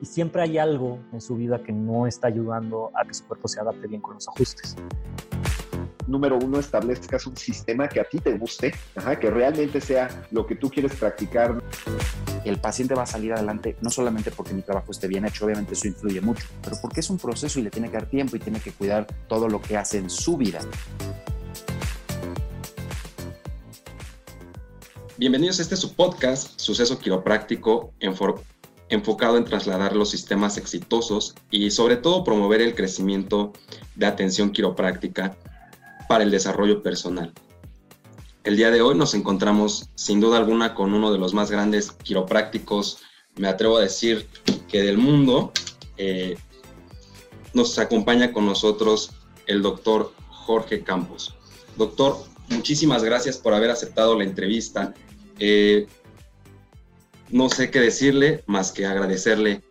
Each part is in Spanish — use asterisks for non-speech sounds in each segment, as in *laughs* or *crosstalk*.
y siempre hay algo en su vida que no está ayudando a que su cuerpo se adapte bien con los ajustes número uno, establezcas un sistema que a ti te guste, que realmente sea lo que tú quieres practicar. El paciente va a salir adelante no solamente porque mi trabajo esté bien hecho, obviamente eso influye mucho, pero porque es un proceso y le tiene que dar tiempo y tiene que cuidar todo lo que hace en su vida. Bienvenidos a este su podcast, Suceso Quiropráctico, enfocado en trasladar los sistemas exitosos y sobre todo promover el crecimiento de atención quiropráctica para el desarrollo personal. El día de hoy nos encontramos sin duda alguna con uno de los más grandes quiroprácticos, me atrevo a decir que del mundo. Eh, nos acompaña con nosotros el doctor Jorge Campos. Doctor, muchísimas gracias por haber aceptado la entrevista. Eh, no sé qué decirle más que agradecerle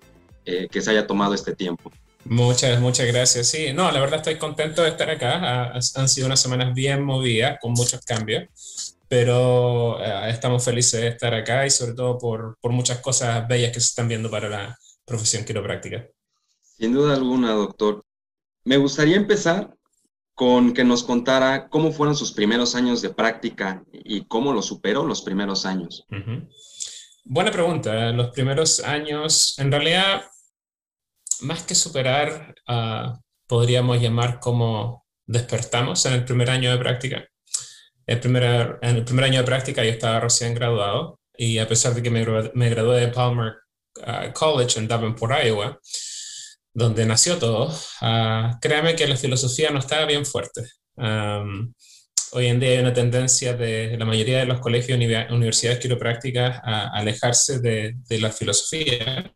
eh, que se haya tomado este tiempo. Muchas, muchas gracias. Sí, no, la verdad estoy contento de estar acá. Han sido unas semanas bien movidas, con muchos cambios, pero eh, estamos felices de estar acá y sobre todo por, por muchas cosas bellas que se están viendo para la profesión quiropráctica. Sin duda alguna, doctor. Me gustaría empezar con que nos contara cómo fueron sus primeros años de práctica y cómo lo superó los primeros años. Buena pregunta. Los primeros años, en realidad, más que superar, ah, podríamos llamar como despertamos en el primer año de práctica. El primer, en el primer año de práctica yo estaba recién graduado y a pesar de que me, me gradué de Palmer ah, College en Davenport, Iowa, donde nació todo, uh, créame que la filosofía no estaba bien fuerte. Hoy en día hay una tendencia de la mayoría de los colegios y universidades quiroprácticas a alejarse de, de la filosofía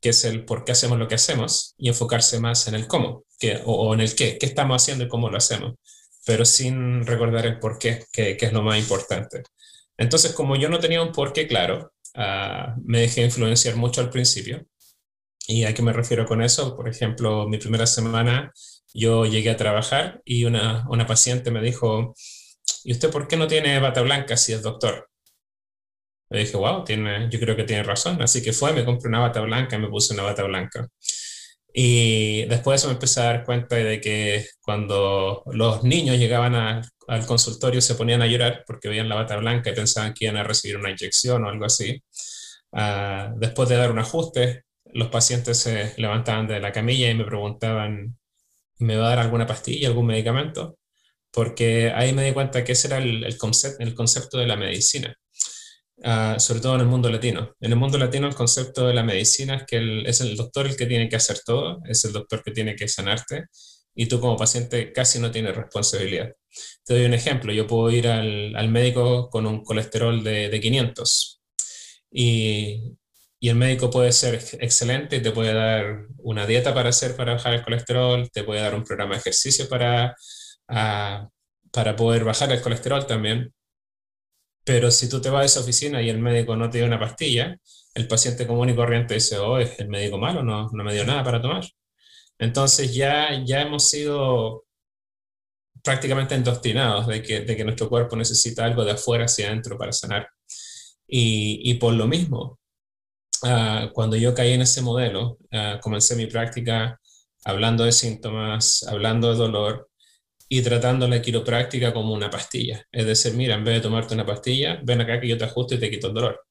que es el por qué hacemos lo que hacemos, y enfocarse más en el cómo, que, o, en el qué, qué estamos haciendo y cómo lo hacemos, pero sin recordar el por qué, que, es lo más importante. Entonces, como yo no tenía un por qué claro, uh, me dejé influenciar mucho al principio. ¿Y a qué me refiero con eso? Por ejemplo, mi primera semana yo llegué a trabajar y una, una paciente me dijo, ¿y usted por qué no tiene bata blanca si es doctor? Le dije, wow, tiene, yo creo que tiene razón. Así que fue, me compré una bata blanca y me puse una bata blanca. Y después de eso me empecé a dar cuenta de que cuando los niños llegaban al consultorio se ponían a llorar porque veían la bata blanca y pensaban que iban a recibir una inyección o algo así. Ah, después de dar un ajuste, los pacientes se levantaban de la camilla y me preguntaban, ¿me va a dar alguna pastilla, algún medicamento? Porque ahí me di cuenta que ese era el, el, el concepto de la medicina. Ah, sobre todo en el mundo latino. En el mundo latino el concepto de la medicina es que es el doctor el que tiene que hacer todo, es el doctor que tiene que sanarte y tú como paciente casi no tienes responsabilidad. Te doy un ejemplo, yo puedo ir al, al médico con un colesterol de, de 500 y, y, el médico puede ser excelente te puede dar una dieta para hacer para bajar el colesterol, te puede dar un programa de ejercicio para, uh, para poder bajar el colesterol también, pero si tú te vas a esa oficina y el médico no te dio una pastilla, el paciente común y corriente dice, oh, es el médico malo, no, no me dio nada para tomar. Entonces ya, ya hemos sido prácticamente endoctrinados de que, de que nuestro cuerpo necesita algo de afuera hacia adentro para sanar. Y, y por lo mismo, uh, cuando yo caí en ese modelo, uh, comencé mi práctica hablando de síntomas, hablando de dolor, y tratando la quiropráctica como una pastilla. Es decir, mira, en vez de tomarte una pastilla, ven acá que yo te ajusto y te quito el dolor.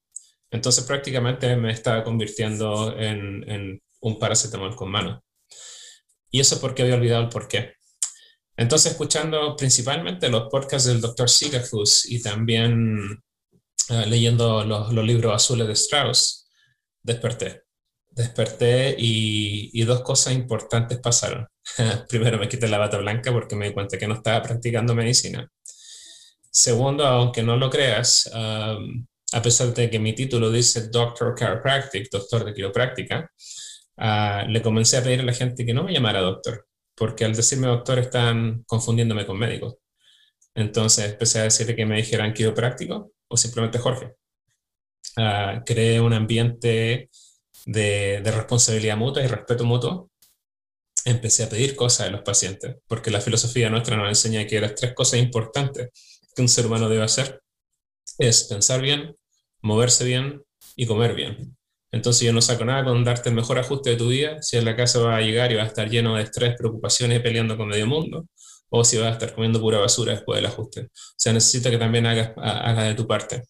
Entonces prácticamente me estaba convirtiendo en, en un paracetamol con mano. Y eso porque había olvidado el porqué. Entonces, escuchando principalmente los podcasts del Dr. Sigafus y también uh, leyendo los, los, libros azules de Strauss, desperté. Desperté y, y dos cosas importantes pasaron. *laughs* Primero me quité la bata blanca porque me di cuenta que no estaba practicando medicina. Segundo, aunque no lo creas, a pesar de que mi título dice Doctor Chiropractic, doctor de quiropráctica, uh, le comencé a pedir a la gente que no me llamara doctor, porque al decirme doctor están confundiéndome con médico. Entonces empecé a decirle que me dijeran quiropráctico o simplemente Jorge. Uh, un ambiente de, responsabilidad mutua y respeto mutuo empecé a pedir cosas de los pacientes, porque la filosofía nuestra nos enseña que las tres cosas importantes que un ser humano debe hacer es pensar bien, moverse bien y comer bien. Entonces yo no saco nada con darte el mejor ajuste de tu vida si en la casa va a llegar y va a estar lleno de estrés, preocupaciones y peleando con medio mundo, o si vas a estar comiendo pura basura después del ajuste. O sea, necesito que también hagas, haga de tu parte.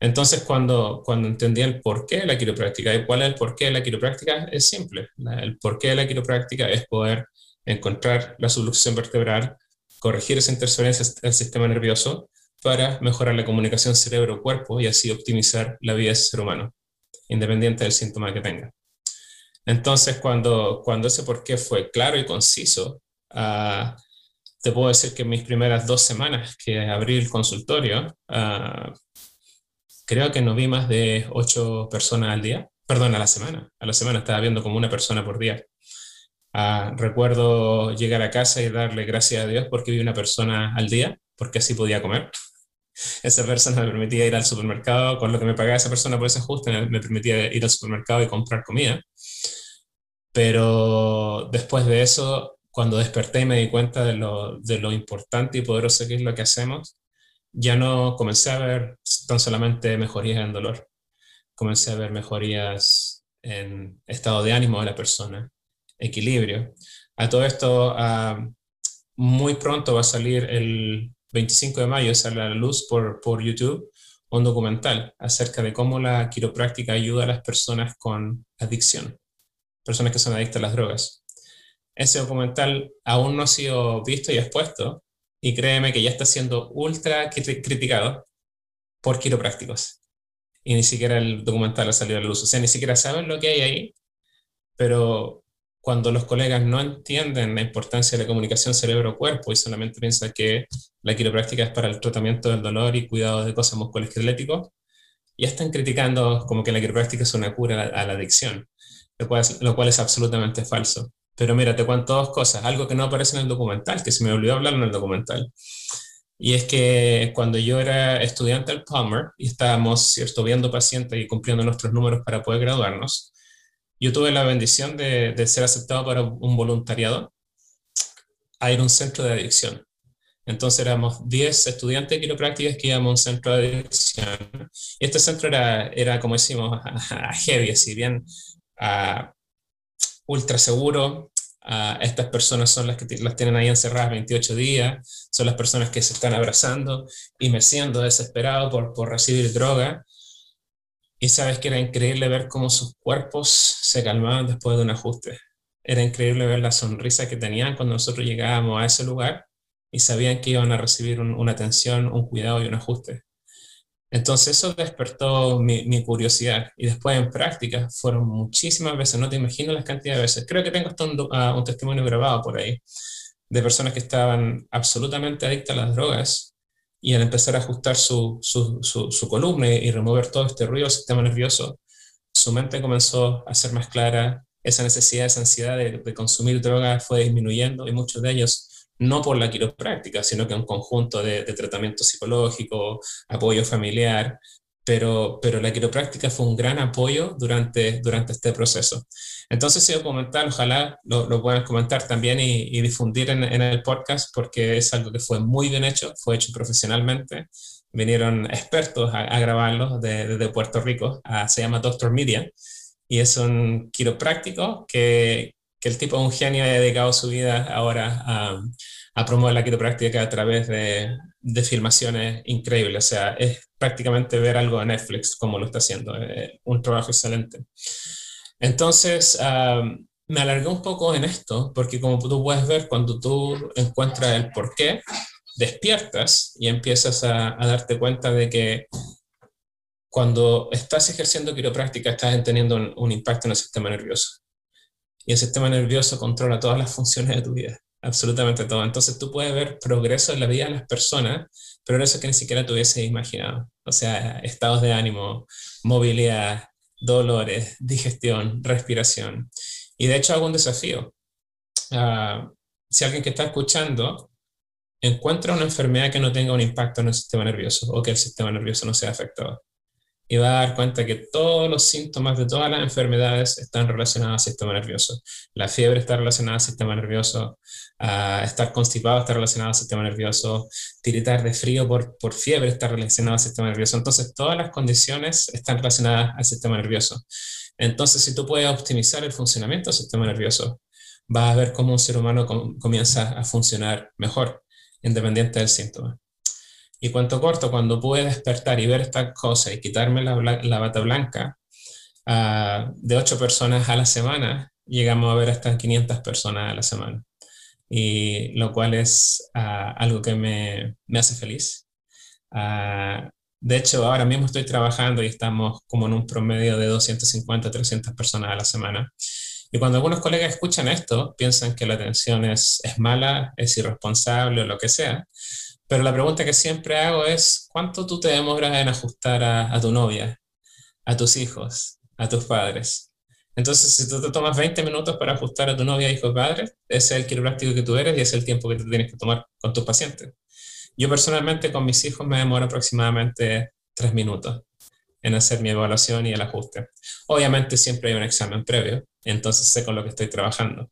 Entonces, cuando, cuando entendí el porqué de la quiropráctica y cuál es el porqué de la quiropráctica, es simple. El porqué de la quiropráctica es poder encontrar la subluxación vertebral, corregir esa interferencia del sistema nervioso para mejorar la comunicación cerebro-cuerpo y así optimizar la vida del ser humano independiente del síntoma que tenga. Entonces, cuando, cuando ese por qué fue claro y conciso, uh, te puedo decir que mis primeras dos semanas que abrí el consultorio, uh, creo que no vi más de ocho personas al día, perdón, a la semana. A la semana estaba viendo como una persona por día. Uh, recuerdo llegar a casa y darle gracias a Dios porque vi una persona al día, porque así podía comer esa persona me permitía ir al supermercado, con lo que me pagaba esa persona por ese ajuste, me permitía ir al supermercado y comprar comida. Pero después de eso, cuando desperté y me di cuenta de lo, de lo importante y poderoso que es lo que hacemos, ya no comencé a ver tan solamente mejorías en dolor, comencé a ver mejorías en estado de ánimo de la persona, equilibrio. A todo esto, uh, muy pronto va a salir el 25 de mayo sale a la luz por, por YouTube un documental acerca de cómo la quiropráctica ayuda a las personas con adicción, personas que son adictas a las drogas. Ese documental aún no ha sido visto y expuesto, y créeme que ya está siendo ultra criticado por quiroprácticos. Y ni siquiera el documental ha salido a la luz. O sea, ni siquiera saben lo que hay ahí, pero cuando los colegas no entienden la importancia de la comunicación cerebro-cuerpo y solamente piensan que la quiropráctica es para el tratamiento del dolor y cuidado de cosas musculoesqueléticos, ya están criticando como que la quiropráctica es una cura a la, adicción, lo cual, es, lo cual es absolutamente falso. Pero mira, te cuento dos cosas, algo que no aparece en el documental, que se me olvidó hablar en el documental. Y es que cuando yo era estudiante del Palmer y estábamos, cierto, viendo pacientes y cumpliendo nuestros números para poder graduarnos, yo tuve la bendición de, de, ser aceptado para un voluntariado a ir a un centro de adicción. Entonces éramos 10 estudiantes de quiroprácticas que íbamos a un centro de adicción. Y este centro era, era como decimos, *laughs* heavy, así bien a, ultra seguro. A, estas personas son las que las tienen ahí encerradas 28 días, son las personas que se están abrazando y me siento desesperado por, por recibir droga. Y sabes que era increíble ver cómo sus cuerpos se calmaban después de un ajuste. Era increíble ver la sonrisa que tenían cuando nosotros llegábamos a ese lugar y sabían que iban a recibir una atención, un cuidado y un ajuste. Entonces eso despertó mi, curiosidad y después en práctica fueron muchísimas veces, no te imagino las cantidades de veces. Creo que tengo hasta un, ah, un testimonio grabado por ahí de personas que estaban absolutamente adictas a las drogas y al empezar a ajustar su, su, su, columna y remover todo este ruido del sistema nervioso, su mente comenzó a ser más clara, esa necesidad, esa ansiedad de consumir drogas fue disminuyendo y muchos de ellos no por la quiropráctica, sino que un conjunto de, de tratamiento psicológico, apoyo familiar, pero, pero la quiropráctica fue un gran apoyo durante, durante este proceso. Entonces, ese documental, ojalá lo, lo puedan comentar también y, difundir en, el podcast, porque es algo que fue muy bien hecho, fue hecho profesionalmente. Vinieron expertos a, grabarlo desde de Puerto Rico, se llama Doctor Media, y es un quiropráctico que, que el tipo es un genio ha dedicado su vida ahora a, a promover la quiropráctica a través de, filmaciones increíbles. O sea, es prácticamente ver algo de Netflix como lo está haciendo. Un trabajo excelente. Entonces, me alargué un poco en esto, porque como tú puedes ver, cuando tú encuentras el por qué, despiertas y empiezas a, darte cuenta de que cuando estás ejerciendo quiropráctica estás teniendo un impacto en el sistema nervioso y el sistema nervioso controla todas las funciones de tu vida, absolutamente todo. Entonces tú puedes ver progreso en la vida de las personas, pero eso que ni siquiera te hubieses imaginado. O sea, estados de ánimo, movilidad, dolores, digestión, respiración. Y de hecho hago un desafío. Uh, si alguien que está escuchando encuentra una enfermedad que no tenga un impacto en el sistema nervioso o que el sistema nervioso no sea afectado, y va a dar cuenta que todos los síntomas de todas las enfermedades están relacionados al sistema nervioso. La fiebre está relacionada al sistema nervioso, estar constipado está relacionado al sistema nervioso, tiritar de frío por, por fiebre está relacionado al sistema nervioso. Entonces, todas las condiciones están relacionadas al sistema nervioso. Entonces, si tú puedes optimizar el funcionamiento del sistema nervioso, vas a ver cómo un ser humano comienza a funcionar mejor, independiente del síntoma. Y cuanto corto, cuando pude despertar y ver estas cosas y quitarme la, bata blanca, uh, de ocho personas a la semana, llegamos a ver hasta 500 personas a la semana. Y lo cual es uh, algo que me, me, hace feliz. Uh, de hecho, ahora mismo estoy trabajando y estamos como en un promedio de 250, 300 personas a la semana. Y cuando algunos colegas escuchan esto, piensan que la atención es mala, es irresponsable o lo que sea. Pero la pregunta que siempre hago es, ¿cuánto tú te demoras en ajustar a, tu novia, a tus hijos, a tus padres? Entonces, si tú te tomas 20 minutos para ajustar a tu novia, hijos, padres, ese es el quiropráctico que tú eres y es el tiempo que tú tienes que tomar con tus pacientes. Yo personalmente con mis hijos me demoro aproximadamente 3 minutos en hacer mi evaluación y el ajuste. Obviamente siempre hay un examen previo, entonces sé con lo que estoy trabajando.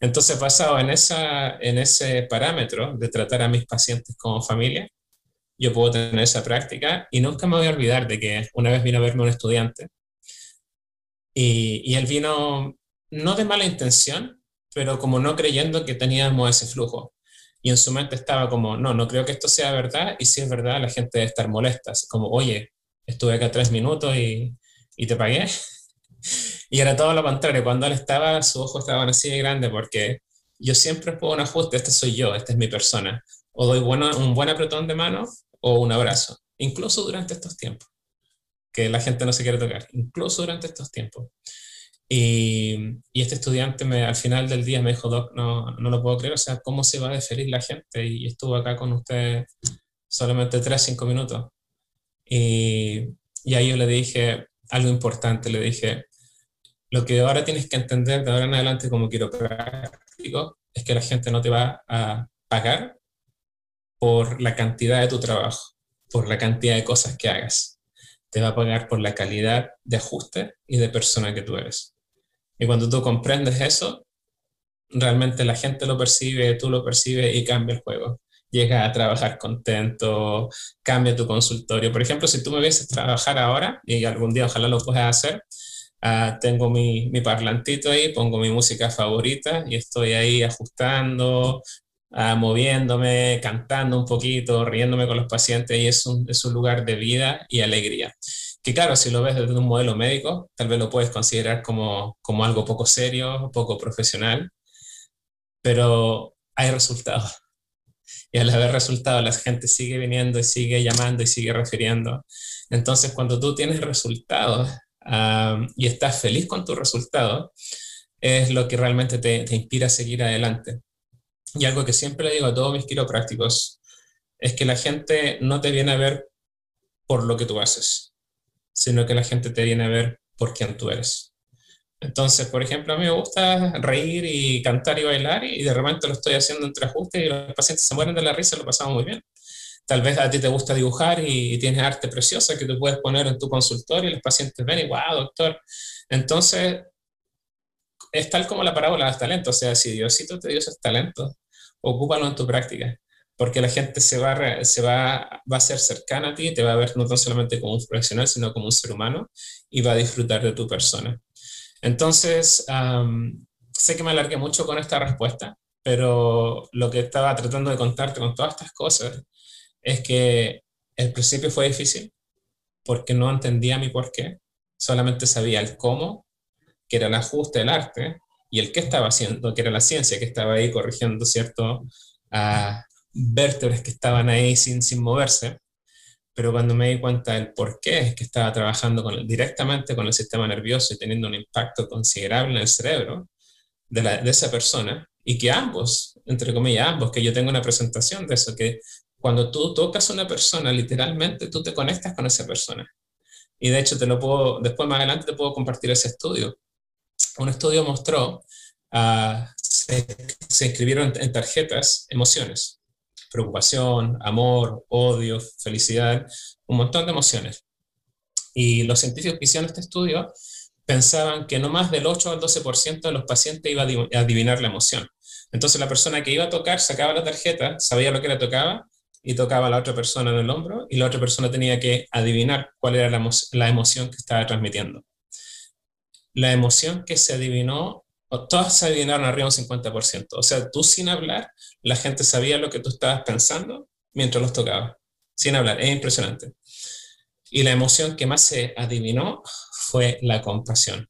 Entonces, basado en, ese parámetro de tratar a mis pacientes como familia, yo puedo tener esa práctica y nunca me voy a olvidar de que una vez vino a verme un estudiante y, y él vino no de mala intención, pero como no creyendo que teníamos ese flujo. Y en su mente estaba como, no, no creo que esto sea verdad, y si es verdad, la gente debe estar molesta, como, oye, estuve acá tres minutos y te pagué. Y era todo lo contrario, cuando él estaba, sus ojos estaban así de grandes porque yo siempre pongo un ajuste, este soy yo, esta es mi persona. O doy bueno, un buen apretón de mano o un abrazo, incluso durante estos tiempos, que la gente no se quiere tocar, incluso durante estos tiempos. Y, y, este estudiante me, al final del día me dijo, Doc, no, no lo puedo creer, o sea, ¿cómo se va a desferir la gente? Y estuvo acá con usted solamente 3, 5 minutos. Y, y ahí yo le dije algo importante, le dije, lo que ahora tienes que entender de ahora en adelante como quiropráctico es que la gente no te va a pagar por la cantidad de tu trabajo, por la cantidad de cosas que hagas. Te va a pagar por la calidad de ajuste y de persona que tú eres. Y cuando tú comprendes eso, realmente la gente lo percibe, tú lo percibes y cambia el juego. Llega a trabajar contento, cambia tu consultorio. Por ejemplo, si tú me vieses trabajar ahora, y algún día ojalá lo puedas hacer, Ah, tengo mi, mi, parlantito ahí, pongo mi música favorita y estoy ahí ajustando, ah, moviéndome, cantando un poquito, riéndome con los pacientes y es un, es un lugar de vida y alegría. Que claro, si lo ves desde un modelo médico, tal vez lo puedes considerar como, como algo poco serio, poco profesional, pero hay resultados. *laughs* Y al haber resultados, la gente sigue viniendo y sigue llamando y sigue refiriendo. Entonces, cuando tú tienes resultados, y estás feliz con tu resultado, es lo que realmente te, inspira a seguir adelante. Y algo que siempre le digo a todos mis quiroprácticos es que la gente no te viene a ver por lo que tú haces, sino que la gente te viene a ver por quién tú eres. Entonces, por ejemplo, a mí me gusta reír y cantar y bailar y de repente lo estoy haciendo entre ajustes y los pacientes se mueren de la risa y lo pasamos muy bien. Tal vez a ti te gusta dibujar y, tienes arte preciosa que tú puedes poner en tu consultorio y los pacientes ven y, wow, doctor. Entonces, es tal como la parábola de los talentos. O sea, si Diosito te dio esos talentos, ocúpalo en tu práctica. Porque la gente se va, se va, va a ser cercana a ti, te va a ver no tan solamente como un profesional, sino como un ser humano y va a disfrutar de tu persona. Entonces, sé que me alargué mucho con esta respuesta, pero lo que estaba tratando de contarte con todas estas cosas es que el principio fue difícil porque no entendía mi por qué, solamente sabía el cómo, que era el ajuste del arte, y el qué estaba haciendo, que era la ciencia que estaba ahí corrigiendo, ¿cierto? A vértebras que estaban ahí sin, sin moverse, pero cuando me di cuenta del por qué es que estaba trabajando directamente con el sistema nervioso y teniendo un impacto considerable en el cerebro de, la, de esa persona, y que ambos, entre comillas, ambos, que yo tengo una presentación de eso, que cuando tú tocas a una persona, literalmente tú te conectas con esa persona. Y de hecho, te lo puedo, después más adelante te puedo compartir ese estudio. Un estudio mostró, uh, se, se, escribieron en tarjetas emociones, preocupación, amor, odio, felicidad, un montón de emociones. Y los científicos que hicieron este estudio pensaban que no más del 8 al 12% de los pacientes iba a adivinar la emoción. Entonces la persona que iba a tocar sacaba la tarjeta, sabía lo que le tocaba y tocaba a la otra persona en el hombro y la otra persona tenía que adivinar cuál era la, emoción que estaba transmitiendo. La emoción que se adivinó, todas se adivinaron arriba un 50%. O sea, tú sin hablar, la gente sabía lo que tú estabas pensando mientras los tocaba, sin hablar. Es impresionante. Y la emoción que más se adivinó fue la compasión.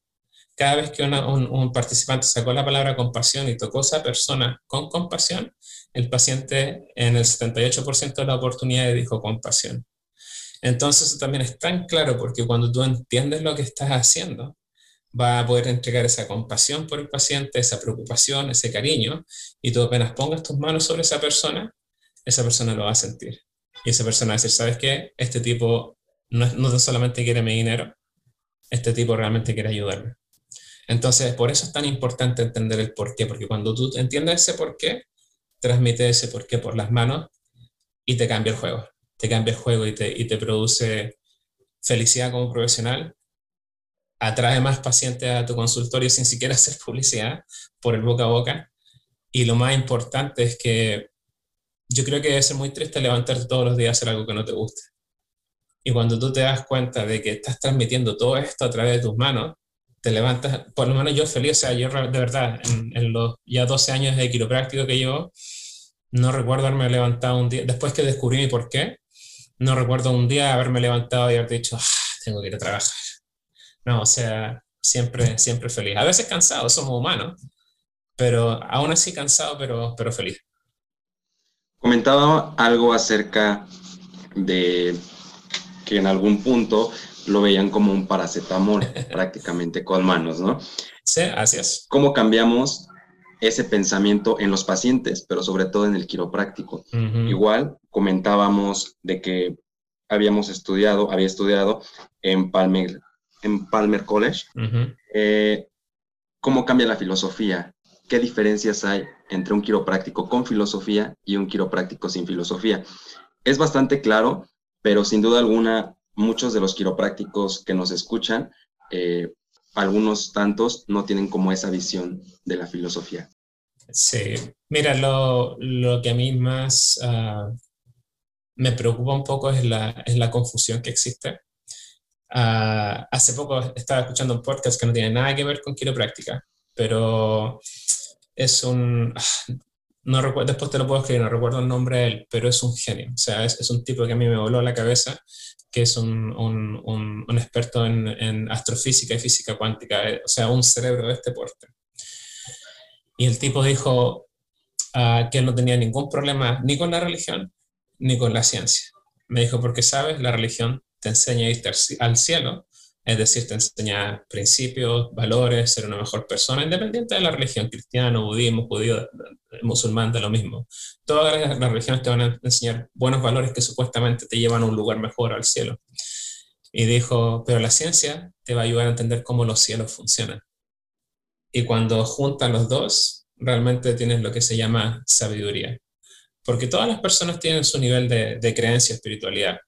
Cada vez que un, participante sacó la palabra compasión y tocó a esa persona con compasión, el paciente en el 78% de la oportunidad dijo compasión. Entonces también es tan claro porque cuando tú entiendes lo que estás haciendo, va a poder entregar esa compasión por el paciente, esa preocupación, ese cariño, y tú apenas pongas tus manos sobre esa persona, esa persona lo va a sentir. Y esa persona va a decir, ¿sabes qué? Este tipo no, no solamente quiere mi dinero, este tipo realmente quiere ayudarme. Entonces, por eso es tan importante entender el por qué, porque cuando tú entiendes ese por qué, transmite ese por qué por las manos y te cambia el juego. Te cambia el juego y te, y te produce felicidad como profesional, atrae más pacientes a tu consultorio sin siquiera *laughs* hacer publicidad por el boca a boca. Y lo más importante es que yo creo que debe ser muy triste levantarte todos los días a hacer algo que no te guste. Y cuando tú te das cuenta de que estás transmitiendo todo esto a través de tus manos, te levantas, por lo menos yo feliz, o sea, yo de verdad, en, los ya 12 años de quiropráctico que llevo, no recuerdo haberme levantado un día, después que descubrí mi por qué, no recuerdo un día haberme levantado y haber dicho, ah, tengo que ir a trabajar. No, o sea, siempre, siempre feliz. A veces cansado, somos humanos, pero aún así cansado, pero, pero feliz. Comentaba algo acerca de que en algún punto lo veían como un paracetamol *laughs* prácticamente con manos, ¿no? Sí, así es. ¿Cómo cambiamos ese pensamiento en los pacientes, pero sobre todo en el quiropráctico? Igual comentábamos de que habíamos estudiado, había estudiado en Palmer, en Palmer College. Eh, ¿Cómo cambia la filosofía? ¿Qué diferencias hay entre un quiropráctico con filosofía y un quiropráctico sin filosofía? Es bastante claro pero sin duda alguna, muchos de los quiroprácticos que nos escuchan, eh, algunos tantos no tienen como esa visión de la filosofía. Sí, mira, lo, lo que a mí más ah, me preocupa un poco es la, es la confusión que existe. Ah, hace poco estaba escuchando un podcast que no tiene nada que ver con quiropráctica, pero es un, ah, no recuerdo, después te lo puedo escribir, no recuerdo el nombre de él, pero es un genio. O sea, es, es un tipo que a mí me voló la cabeza, que es un, un, un, experto en, en, astrofísica y física cuántica, eh, o sea, un cerebro de este porte. Y el tipo dijo uh, que no tenía ningún problema ni con la religión ni con la ciencia. Me dijo, porque sabes, la religión te enseña a irte al cielo es decir, te enseña principios, valores, ser una mejor persona, independiente de la religión, cristiano, budismo, judío, musulmán, de lo mismo. Todas las, religiones te van a enseñar buenos valores que supuestamente te llevan a un lugar mejor, al cielo. Y dijo, pero la ciencia te va a ayudar a entender cómo los cielos funcionan. Y cuando juntan los dos, realmente tienes lo que se llama sabiduría. Porque todas las personas tienen su nivel de, de creencia, espiritualidad.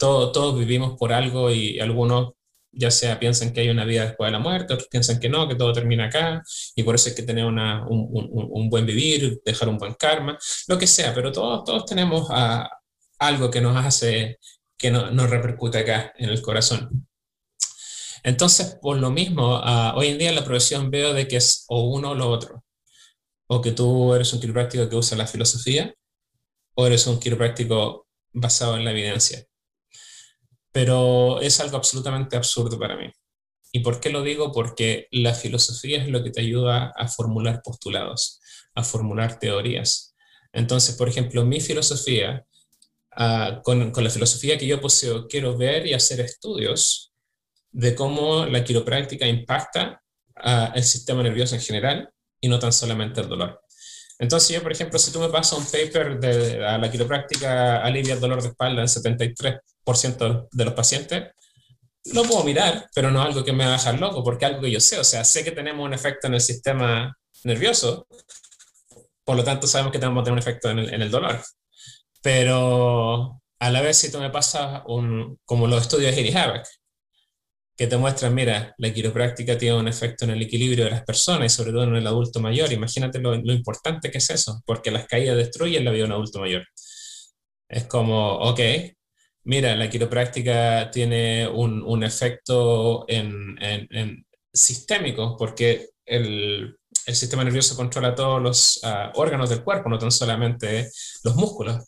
Todo, todos vivimos por algo y algunos ya sea piensan que hay una vida después de la muerte, otros piensan que no, que todo termina acá, y por eso hay que tener una, un, un, buen vivir, dejar un buen karma, lo que sea, pero todos, todos tenemos ah, algo que nos hace, que no, nos repercute acá en el corazón. Entonces, por lo mismo, ah, hoy en día en la profesión veo de que es o uno o lo otro, o que tú eres un quiropráctico que usa la filosofía, o eres un quiropráctico basado en la evidencia pero es algo absolutamente absurdo para mí. ¿Y por qué lo digo? Porque la filosofía es lo que te ayuda a formular postulados, a formular teorías. Entonces, por ejemplo, mi filosofía, ah, con, la filosofía que yo poseo, quiero ver y hacer estudios de cómo la quiropráctica impacta uh, el sistema nervioso en general y no tan solamente el dolor. Entonces yo, por ejemplo, si tú me pasas un paper de la quiropráctica alivia el dolor de espalda en 73 de los pacientes, lo puedo mirar, pero no es algo que me va a dejar loco, porque es algo que yo sé, o sea, sé que tenemos un efecto en el sistema nervioso, por lo tanto sabemos que tenemos que tener un efecto en el, en el dolor. Pero a la vez, si tú me pasas un, como los estudios de Havoc, que te muestran, mira, la quiropráctica tiene un efecto en el equilibrio de las personas y sobre todo en el adulto mayor. Imagínate lo, importante que es eso, porque las caídas destruyen la vida de un adulto mayor. Es como, ok, mira, la quiropráctica tiene un, efecto en, sistémico, porque el, sistema nervioso controla todos los uh, órganos del cuerpo, no tan solamente los músculos.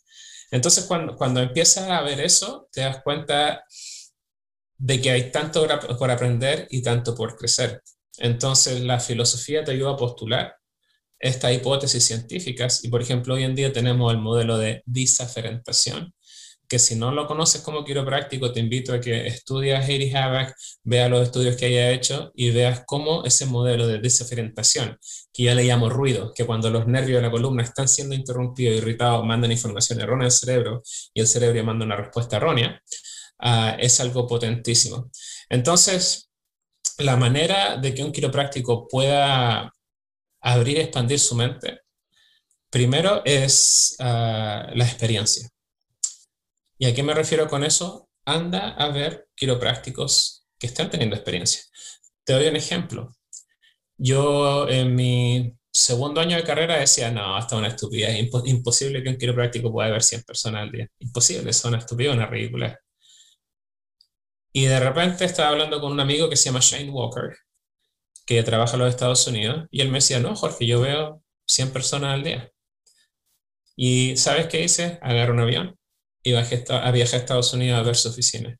Entonces, cuando, cuando empiezas a ver eso, te das cuenta de que hay tanto por aprender y tanto por crecer. Entonces, la filosofía te ayuda a postular estas hipótesis científicas y, por ejemplo, hoy en día tenemos el modelo de disaferentación, que si no lo conoces como quiropráctico, te invito a que estudies a Heidi Havak, veas los estudios que haya hecho y veas cómo ese modelo de disaferentación, que ya le llamo ruido, que cuando los nervios de la columna están siendo interrumpidos, irritados, mandan información errónea al cerebro y el cerebro manda una respuesta errónea, Ah, es algo potentísimo. Entonces, la manera de que un quiropráctico pueda abrir y expandir su mente, primero es ah, la experiencia. ¿Y a qué me refiero con eso? Anda a ver quiroprácticos que están teniendo experiencia. Te doy un ejemplo. Yo en mi segundo año de carrera decía, no, hasta una estupidez, imposible que un quiropráctico pueda ver 100 personas al día. Imposible, es una estupidez, una ridícula. Y de repente estaba hablando con un amigo que se llama Shane Walker, que trabaja en los Estados Unidos, y él me decía, no, Jorge, yo veo 100 personas al día. Y ¿sabes qué hice? Agarré un avión y bajé a viajar a Estados Unidos a ver su oficina.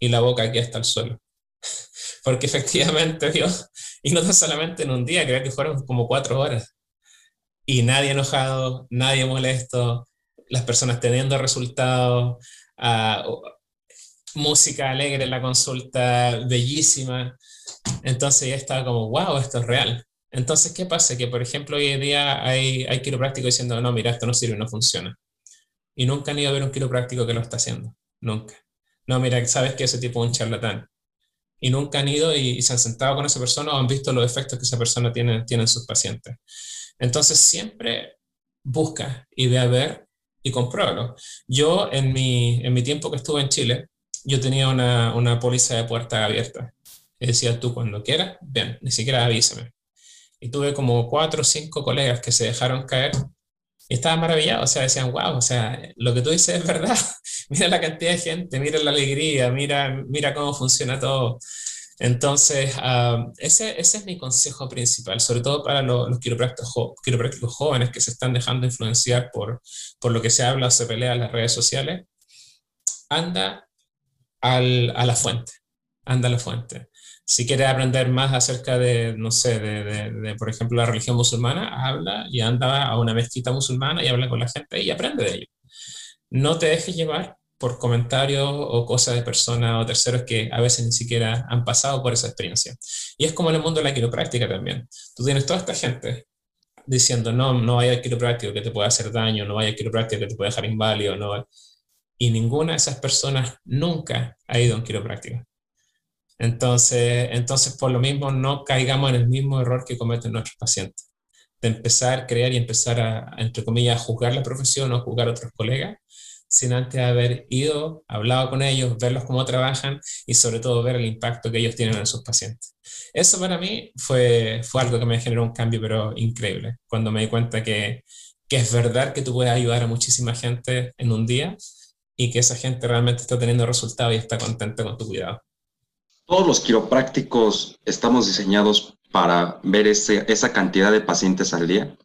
Y la boca aquí hasta el suelo. *laughs* Porque efectivamente vio, y no solamente en un día, creo que fueron como cuatro horas. Y nadie enojado, nadie molesto, las personas teniendo resultados, uh, música alegre en la consulta, bellísima. Entonces ya estaba como, wow, esto es real. Entonces, ¿qué pasa? Que, por ejemplo, hoy en día hay, hay quiroprácticos diciendo, no, mira, esto no sirve, no funciona. Y nunca han ido a ver un quiropráctico que lo está haciendo. Nunca. No, mira, sabes que ese tipo es un charlatán. Y nunca han ido y, se han sentado con esa persona o han visto los efectos que esa persona tiene, tiene en sus pacientes. Entonces, siempre busca y ve a ver y compruébalo. Yo, en mi, en mi tiempo que estuve en Chile, yo tenía una, una póliza de puerta abierta. Y decía, tú cuando quieras, ven, ni siquiera avísame. Y tuve como cuatro o cinco colegas que se dejaron caer y estaban maravillados, o sea, decían, wow, o sea, lo que tú dices es verdad. *laughs* mira la cantidad de gente, mira la alegría, mira, mira cómo funciona todo. Entonces, uh, ese, ese, es mi consejo principal, sobre todo para los, los quiroprácticos, jóvenes que se están dejando influenciar por, por lo que se habla o se pelea en las redes sociales. Anda al, a la fuente, anda a la fuente. Si quieres aprender más acerca de, no sé, de, de, por ejemplo, la religión musulmana, habla y anda a una mezquita musulmana y habla con la gente y aprende de ello. No te dejes llevar por comentarios o cosas de personas o terceros que a veces ni siquiera han pasado por esa experiencia. Y es como en el mundo de la quiropráctica también. Tú tienes toda esta gente diciendo, no, no vaya al quiropráctico que te puede hacer daño, no vaya al quiropráctico que te puede dejar inválido, no y ninguna de esas personas nunca ha ido a un quiropráctico. Entonces, entonces, por lo mismo, no caigamos en el mismo error que cometen nuestros pacientes, de empezar a creer y empezar a, entre comillas, a juzgar la profesión o juzgar a otros colegas, sin antes haber ido, hablado con ellos, verlos cómo trabajan y sobre todo ver el impacto que ellos tienen en sus pacientes. Eso para mí fue, fue algo que me generó un cambio, pero increíble, cuando me di cuenta que, que es verdad que tú puedes ayudar a muchísima gente en un día y que esa gente realmente está teniendo resultados y está contenta con tu cuidado. Todos los quiroprácticos estamos diseñados para ver ese, esa cantidad de pacientes al día.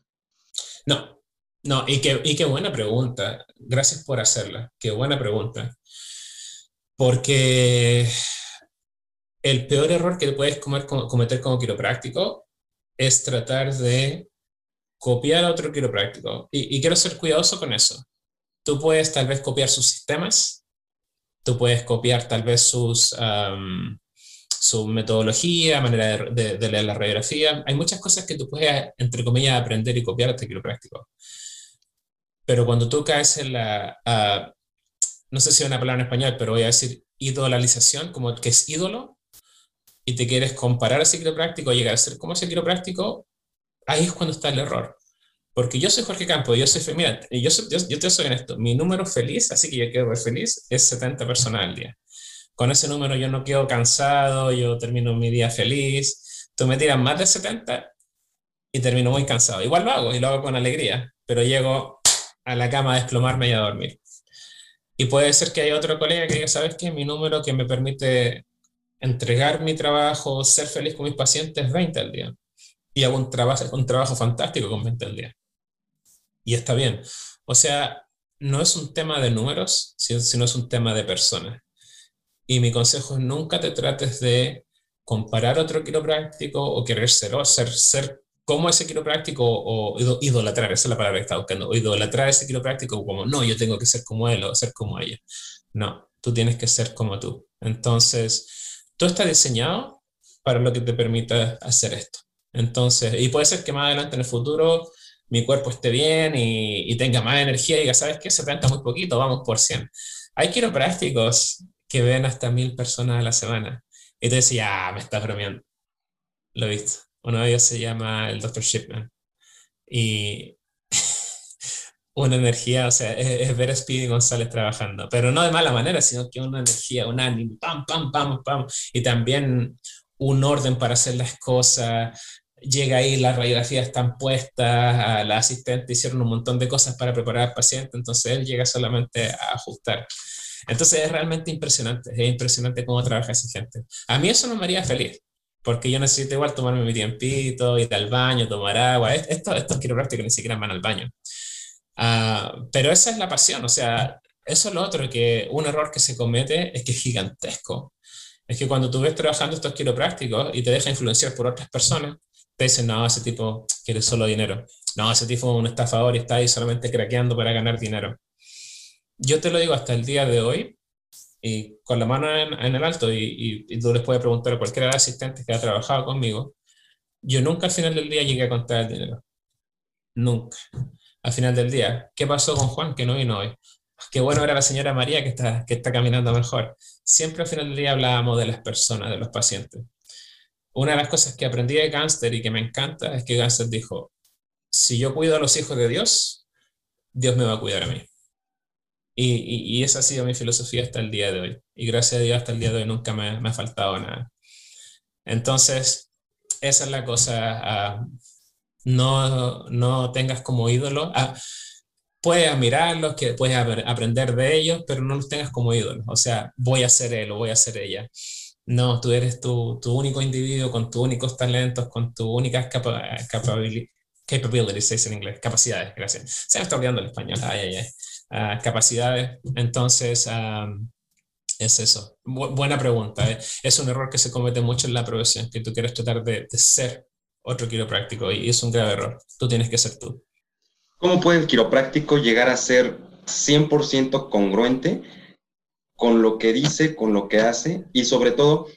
No, no, y qué, y qué buena pregunta. Gracias por hacerla. Qué buena pregunta. Porque el peor error que puedes cometer como quiropráctico es tratar de copiar a otro quiropráctico. Y, y quiero ser cuidadoso con eso. Tú puedes tal vez copiar sus sistemas, tú puedes copiar tal vez sus, su metodología, manera de, leer la radiografía. Hay muchas cosas que tú puedes, entre comillas, aprender y copiar este quiropráctico. Pero cuando tú caes en la, uh, no sé si es una palabra en español, pero voy a decir idolalización, como que es ídolo, y te quieres comparar a ese quiropráctico, llegar a ser como ese quiropráctico, ahí es cuando está el error. Porque yo soy Jorge Campos, yo soy, mira, yo, yo, yo te soy esto, mi número feliz, así que yo quiero ver feliz, es 70 personas al día. con ese número yo no quedo cansado, yo termino mi día feliz. Tú me tiras más de 70 y termino muy cansado. Igual lo hago y lo hago con alegría, pero llego a la cama a desplomarme y a dormir. Y puede ser que haya otro colega que diga, ¿sabes qué? Mi número que me permite entregar mi trabajo, ser feliz con mis pacientes es 20 al día. Y hago un trabajo, un trabajo fantástico con 20 al día. Y está bien. O sea, no es un tema de números, sino es un tema de personas. Y mi consejo es nunca te trates de comparar otro quiropráctico o querer ser, o ser, ser como ese quiropráctico o idolatrar, esa es la palabra que estaba buscando, o idolatrar ese quiropráctico como, no, yo tengo que ser como él o ser como ella. No, tú tienes que ser como tú. Entonces, todo está diseñado para lo que te permita hacer esto. Entonces, y puede ser que más adelante en el futuro mi cuerpo esté bien y, tenga más energía y diga, ¿sabes qué? Se planta muy poquito, vamos por 100. Hay quiroprácticos que ven hasta mil personas a la semana. Y tú dices, ya, me estás bromeando. Lo he visto. Uno de ellos se llama el Dr. Shipman. Y *laughs* una energía, o sea, es, ver a Speedy González trabajando, pero no de mala manera, sino que una energía, un ánimo, pam, pam, pam, pam, y también un orden para hacer las cosas. Llega ahí, las radiografías están puestas, la asistente hicieron un montón de cosas para preparar al paciente, entonces él llega solamente a ajustar. Entonces es realmente impresionante, es impresionante cómo trabaja esa gente. A mí eso no me haría feliz, porque yo necesito igual tomarme mi tiempito, ir al baño, tomar agua. Esto, estos quiroprácticos ni siquiera van al baño. Ah, pero esa es la pasión, o sea, eso es lo otro, que un error que se comete es que es gigantesco. Es que cuando tú ves trabajando estos quiroprácticos y te deja influenciar por otras personas, te dicen, no, ese tipo quiere solo dinero. No, ese tipo es un estafador y está ahí solamente craqueando para ganar dinero yo te lo digo hasta el día de hoy, y con la mano en, el alto, y, tú les puedes preguntar a cualquiera de los asistentes que ha trabajado conmigo, yo nunca al final del día llegué a contar el dinero. Nunca. Al final del día, ¿qué pasó con Juan que no vino hoy? Qué bueno era la señora María que está, que está caminando mejor. Siempre al final del día hablábamos de las personas, de los pacientes. Una de las cosas que aprendí de Gánster y que me encanta es que Gánster dijo, si yo cuido a los hijos de Dios, Dios me va a cuidar a mí. Y, esa ha sido mi filosofía hasta el día de hoy. Y gracias a Dios hasta el día de hoy nunca me, ha faltado nada. Entonces, esa es la cosa. Ah, no, no tengas como ídolo. Ah, puedes admirarlos, que puedes aprender de ellos, pero no los tengas como ídolos. O sea, voy a ser él o voy a ser ella. No, tú eres tu, tu único individuo con tus únicos talentos, con tus únicas capabilidades, capabilities, en inglés, capacidades, gracias. Se me está olvidando el español. Ay, ay, ay. Ah, capacidades. Entonces, es eso. buena pregunta. ¿eh? Es un error que se comete mucho en la profesión, que tú quieres tratar de, ser otro quiropráctico y es un grave error. Tú tienes que ser tú. ¿Cómo puede el quiropráctico llegar a ser 100% congruente con lo que dice, con lo que hace y sobre todo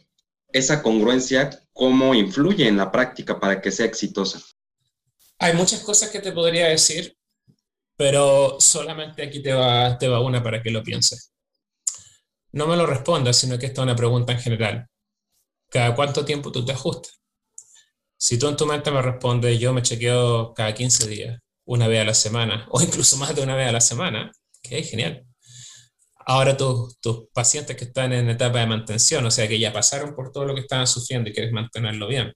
esa congruencia, cómo influye en la práctica para que sea exitosa? Hay muchas cosas que te podría decir, pero solamente aquí te va, una para que lo pienses. No me lo respondas, sino que esta es una pregunta en general. ¿Cada cuánto tiempo tú te ajustas? Si tú en tu mente me respondes, yo me chequeo cada 15 días, una vez a la semana, o incluso más de una vez a la semana, que genial. Ahora tus, tus pacientes que están en etapa de mantención, o sea que ya pasaron por todo lo que estaban sufriendo y quieres mantenerlo bien,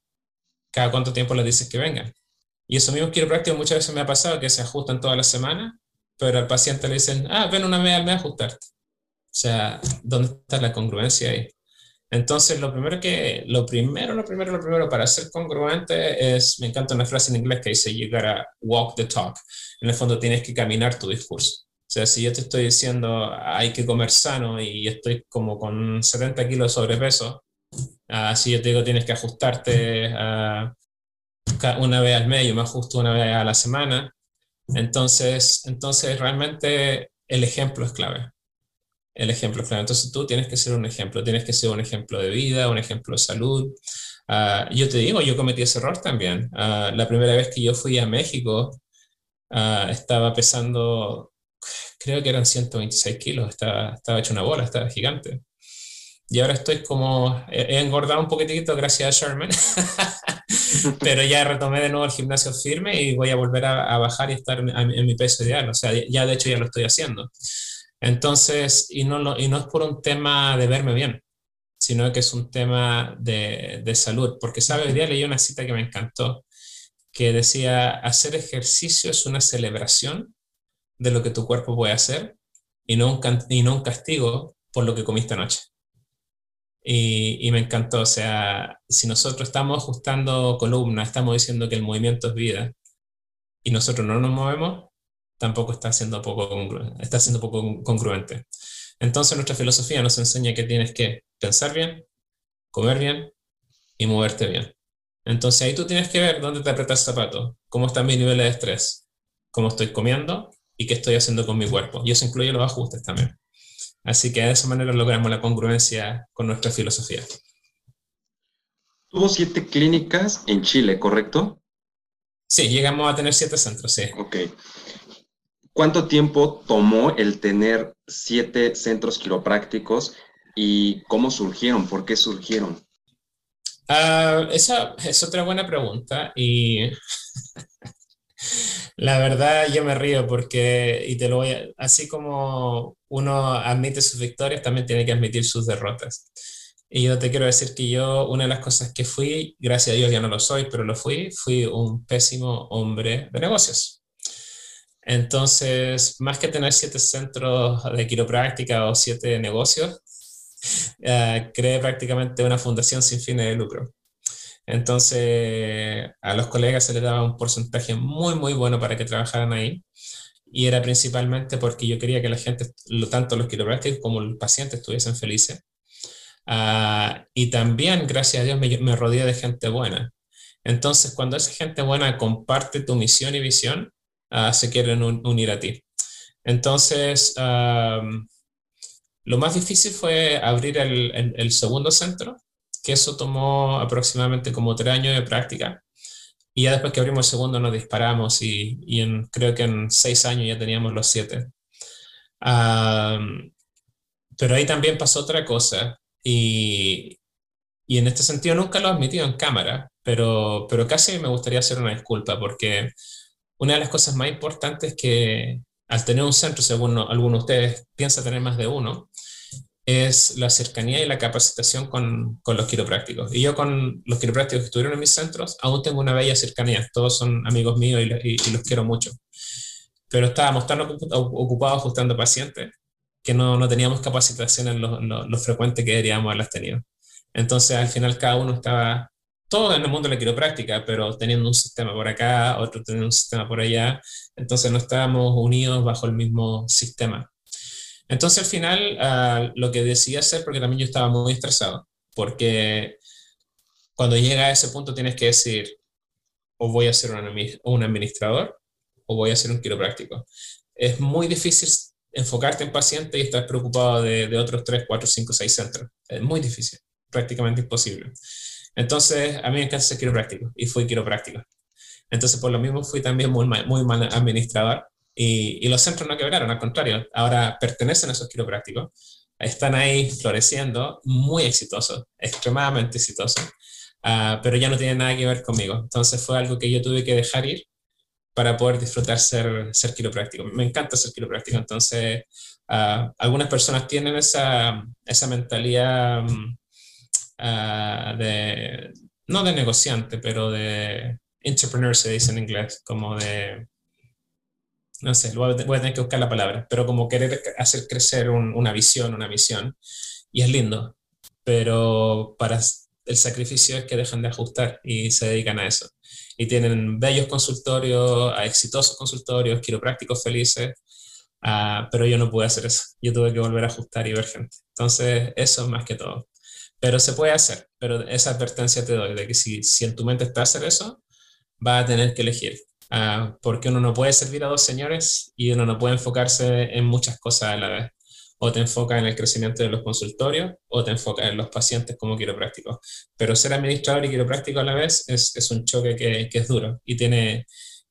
¿cada cuánto tiempo les dices que vengan? Y eso mismo quiropráctico muchas veces me ha pasado que se ajustan todas las semanas, pero al paciente le dicen, ah, ven una vez al mes a ajustarte. O sea, ¿dónde está la congruencia ahí? Entonces, lo primero que, lo primero, lo primero, lo primero para ser congruente es, me encanta una frase en inglés que dice, you gotta walk the talk. En el fondo tienes que caminar tu discurso. O sea, si yo te estoy diciendo hay que comer sano y estoy como con 70 kilos de sobrepeso, así yo te digo tienes que ajustarte a una vez al mes, yo me ajusto una vez a la semana. Entonces, entonces realmente el ejemplo es clave. El ejemplo es clave. Entonces tú tienes que ser un ejemplo, tienes que ser un ejemplo de vida, un ejemplo de salud. Ah, yo te digo, yo cometí ese error también. La primera vez que yo fui a México, estaba pesando, creo que eran 126 kilos, estaba, estaba hecho una bola, estaba gigante. Y ahora estoy como, he, engordado un poquitito gracias a Sherman, *laughs* pero ya retomé de nuevo el gimnasio firme y voy a volver a, bajar y estar en, mi peso ideal. O sea, ya de hecho ya lo estoy haciendo. Entonces, y no, y no es por un tema de verme bien, sino que es un tema de, de salud. Porque, ¿sabe? Hoy día leí una cita que me encantó, que decía, hacer ejercicio es una celebración de lo que tu cuerpo puede hacer y no un, castigo por lo que comiste anoche. Y, me encantó, o sea, si nosotros estamos ajustando columna, estamos diciendo que el movimiento es vida y nosotros no nos movemos, tampoco está siendo poco, está siendo poco congruente. Entonces nuestra filosofía nos enseña que tienes que pensar bien, comer bien y moverte bien. Entonces ahí tú tienes que ver dónde te apretas el zapato, cómo están mis niveles de estrés, cómo estoy comiendo y qué estoy haciendo con mi cuerpo. Y eso incluye los ajustes también. Así que de esa manera logramos la congruencia con nuestra filosofía. Tuvo siete clínicas en Chile, ¿correcto? Sí, llegamos a tener siete centros, sí. Ok. ¿Cuánto tiempo tomó el tener siete centros quiroprácticos y cómo surgieron? ¿Por qué surgieron? Uh, esa es otra buena pregunta y *laughs* la verdad yo me río porque, y te lo voy así como uno admite sus victorias, también tiene que admitir sus derrotas. Y yo te quiero decir que yo, una de las cosas que fui, gracias a Dios ya no lo soy, pero lo fui, fui un pésimo hombre de negocios. Entonces, más que tener siete centros de quiropráctica o siete negocios, uh, creé prácticamente una fundación sin fines de lucro. Entonces, a los colegas se les daba un porcentaje muy, muy bueno para que trabajaran ahí. Y era principalmente porque yo quería que la gente, tanto los quiroprácticos como los pacientes, estuviesen felices. Uh, y también, gracias a Dios, me, me rodeé de gente buena. Entonces, cuando esa gente buena comparte tu misión y visión, uh, se quieren un, unir a ti. Entonces, um, lo más difícil fue abrir el, segundo centro, que eso tomó aproximadamente como tres años de práctica. Y ya después que abrimos el segundo nos disparamos y, y en, creo que en seis años ya teníamos los siete. Um, pero ahí también pasó otra cosa y, y en este sentido nunca lo he admitido en cámara, pero, pero casi me gustaría hacer una disculpa porque una de las cosas más importantes es que al tener un centro, según algunos de ustedes piensa tener más de uno, es la cercanía y la capacitación con, con, los quiroprácticos. Y yo con los quiroprácticos que estuvieron en mis centros, aún tengo una bella cercanía. Todos son amigos míos y, los quiero mucho. Pero estábamos tan ocupados ajustando pacientes que no, no teníamos capacitación en lo, lo, lo, que deberíamos haberlas tenido. Entonces, al final, cada uno estaba todo en el mundo de la quiropráctica, pero teniendo un sistema por acá, otro teniendo un sistema por allá, entonces no estábamos unidos bajo el mismo sistema. Entonces al final uh, lo que decidí hacer, porque también yo estaba muy estresado, porque cuando llega a ese punto tienes que decir, o voy a ser un, un administrador o voy a ser un quiropráctico. Es muy difícil enfocarte en paciente y estar preocupado de, de otros 3, 4, 5, 6 centros. Es muy difícil, prácticamente imposible. Entonces, a mí me encanta ser quiropráctico y fui quiropráctico. Entonces, por lo mismo, fui también muy mal, muy mal administrador y, y, los centros no quebraron, al contrario, ahora pertenecen a esos quiroprácticos, están ahí floreciendo, muy exitosos, extremadamente exitosos, uh, pero ya no tienen nada que ver conmigo. Entonces, fue algo que yo tuve que dejar ir para poder disfrutar ser, ser quiropráctico. Me encanta ser quiropráctico, entonces, uh, algunas personas tienen esa, esa mentalidad. Uh, de, no de negociante, pero de entrepreneur se dice en inglés, como de, no sé, voy a, tener que buscar la palabra, pero como querer hacer crecer un, una visión, una misión, y es lindo, pero para el sacrificio es que dejan de ajustar y se dedican a eso. Y tienen bellos consultorios, exitosos consultorios, quiroprácticos felices, uh, pero yo no pude hacer eso. Yo tuve que volver a ajustar y ver gente. Entonces, eso más que todo. Pero se puede hacer, pero esa advertencia te doy de que si, si en tu mente está hacer eso, va a tener que elegir. Uh, porque uno no puede servir a dos señores y uno no puede enfocarse en muchas cosas a la vez. O te enfocas en el crecimiento de los consultorios o te enfocas en los pacientes como quiroprácticos. Pero ser administrador y quiropráctico a la vez es, es un choque que, que, es duro y tiene,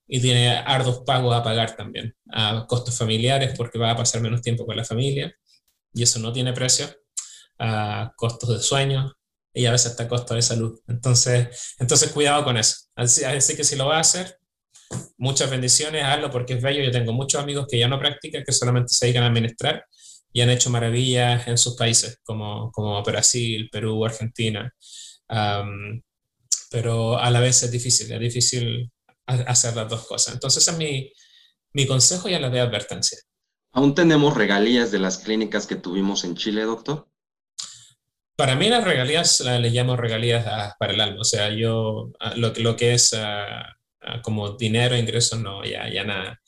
y tiene arduos pagos a pagar también. A costos familiares porque va a pasar menos tiempo con la familia y eso no tiene precio a costos de sueño y a veces hasta costos de salud. Entonces, entonces cuidado con eso. Así, así que si lo vas a hacer, muchas bendiciones, hazlo porque es bello. Yo tengo muchos amigos que ya no practican, que solamente se dedican a administrar y han hecho maravillas en sus países, como, como Brasil, Perú, Argentina. pero a la vez es difícil, es difícil hacer las dos cosas. Entonces, es mi, mi consejo y a la vez advertencia. ¿Aún tenemos regalías de las clínicas que tuvimos en Chile, doctor? Para mí las regalías le llamo regalías para el alma. O sea, yo lo, lo que es como dinero, ingresos, no, ya, ya nada.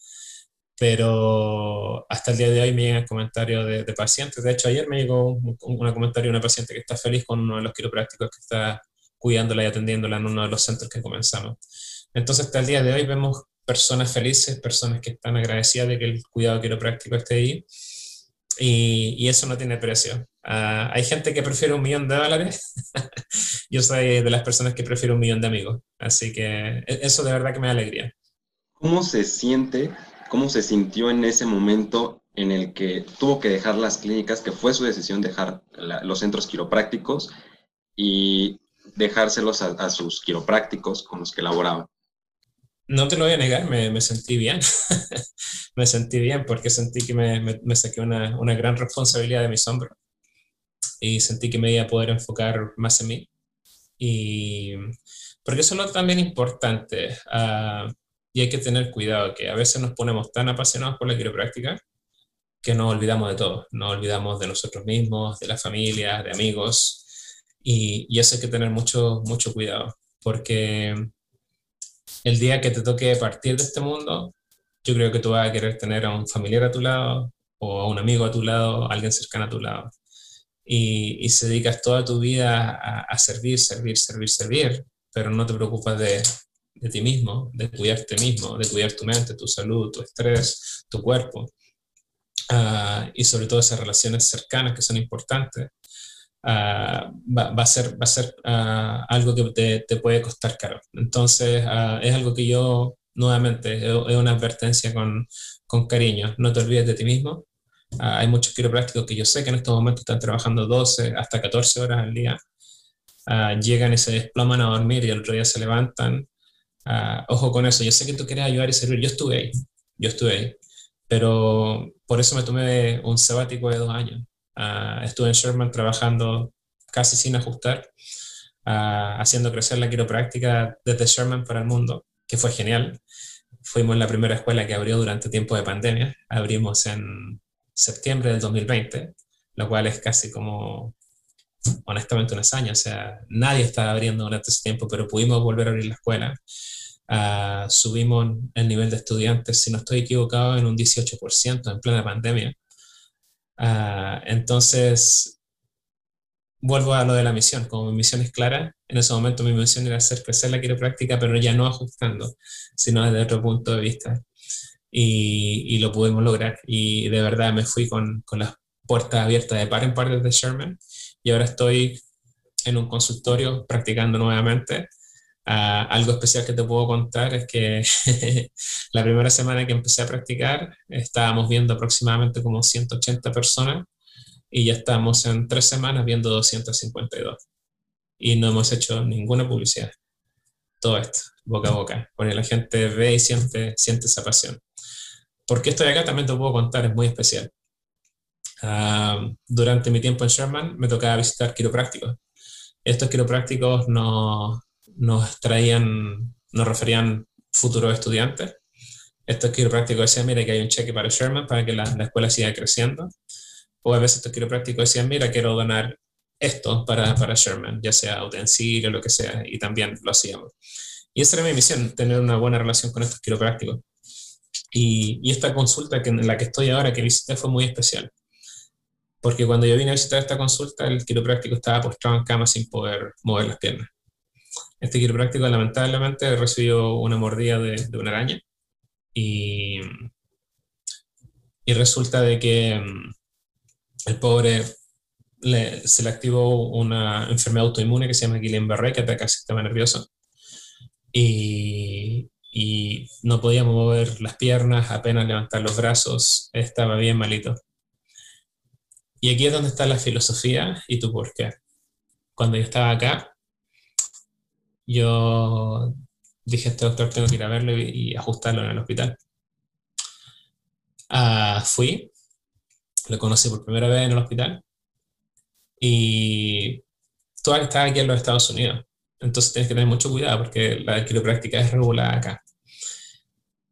Pero hasta el día de hoy me llegan comentarios de, de, pacientes. De hecho, ayer me llegó un, un, comentario de una paciente que está feliz con uno de los quiroprácticos que está cuidándola y atendiéndola en uno de los centros que comenzamos. Entonces, hasta el día de hoy vemos personas felices, personas que están agradecidas de que el cuidado quiropráctico esté ahí. Y, eso no tiene precio. Uh, hay gente que prefiere un millón de dólares. *laughs* Yo soy de las personas que prefiero un millón de amigos. Así que e, eso de verdad que me da alegría. ¿Cómo se siente, cómo se sintió en ese momento en el que tuvo que dejar las clínicas, que fue su decisión dejar los centros quiroprácticos y dejárselos a, a sus quiroprácticos con los que laboraba? No te lo voy a negar, me, sentí bien. *laughs* me sentí bien porque sentí que me, saqué una, gran responsabilidad de mis hombros y sentí que me iba a poder enfocar más en mí. Y porque eso es lo también importante uh, y hay que tener cuidado, que a veces nos ponemos tan apasionados por la quiropráctica que nos olvidamos de todo, nos olvidamos de nosotros mismos, de la familia, de amigos, y, y eso hay que tener mucho, mucho cuidado, porque el día que te toque partir de este mundo, yo creo que tú vas a querer tener a un familiar a tu lado o a un amigo a tu lado, a alguien cercano a tu lado. Y, y se dedicas toda tu vida a, servir, servir, servir, servir, pero no te preocupas de, de ti mismo, de cuidarte mismo, de cuidar tu mente, tu salud, tu estrés, tu cuerpo. Uh, y sobre todo esas relaciones cercanas que son importantes. Uh, va, va, a ser, va a ser uh, algo que te, te, puede costar caro. Entonces, uh, es algo que yo, nuevamente, es, una advertencia con, con, cariño. No te olvides de ti mismo. hay muchos quiroprácticos que yo sé que en estos momentos están trabajando 12 hasta 14 horas al día. llegan y se desploman a dormir y el otro día se levantan. ojo con eso. Yo sé que tú quieres ayudar y servir. Yo estuve ahí. Yo estuve ahí. Pero por eso me tomé un sabático de dos años Uh, estuve en Sherman trabajando casi sin ajustar, uh, haciendo crecer la quiropráctica desde Sherman para el mundo, que fue genial. Fuimos la primera escuela que abrió durante tiempo de pandemia. Abrimos en septiembre del 2020, lo cual es casi como, honestamente, un hazaña. O sea, nadie estaba abriendo durante ese tiempo, pero pudimos volver a abrir la escuela. Uh, subimos el nivel de estudiantes, si no estoy equivocado, en un 18% en plena pandemia. Uh, entonces, vuelvo a lo de la misión. Como mi misión es clara, en ese momento mi misión era hacer crecer la quiropráctica, pero ya no ajustando, sino desde otro punto de vista. Y, y lo pudimos lograr. Y de verdad me fui con, con las puertas abiertas de par en par desde Sherman. Y ahora estoy en un consultorio practicando nuevamente Uh, algo especial que te puedo contar es que *laughs* la primera semana que empecé a practicar estábamos viendo aproximadamente como 180 personas y ya estamos en tres semanas viendo 252. Y no hemos hecho ninguna publicidad. Todo esto, boca a boca, porque la gente ve y siente, siente esa pasión. Porque estoy acá también te puedo contar, es muy especial. Uh, durante mi tiempo en Sherman me tocaba visitar quiroprácticos. Estos quiroprácticos no, nos traían, nos referían futuros estudiantes. Estos quiroprácticos decían, mira, que hay un cheque para Sherman para que la, la escuela siga creciendo. O a veces estos quiroprácticos decían, mira, quiero donar esto para, para Sherman, ya sea utensilio, lo que sea, y también lo hacíamos. Y esa era mi misión, tener una buena relación con estos quiroprácticos. Y, y esta consulta que, en la que estoy ahora, que visité, fue muy especial. Porque cuando yo vine a visitar esta consulta, el quiropráctico estaba postrado en cama sin poder mover las piernas. Este quiropráctico lamentablemente recibió una mordida de, una araña y, y, resulta de que mm, el pobre le, se le activó una enfermedad autoinmune que se llama Guillain-Barré que ataca el sistema nervioso y, y no podía mover las piernas, apenas levantar los brazos, estaba bien malito. Y aquí es donde está la filosofía y tu por qué. Cuando yo estaba acá, yo dije, este doctor tengo que ir a verlo y, y ajustarlo en el hospital. Uh, fui Lo conocí por primera vez en el hospital. Y tú estás aquí en los Estados Unidos. Entonces tienes que tener mucho cuidado porque la quiropráctica es regulada acá.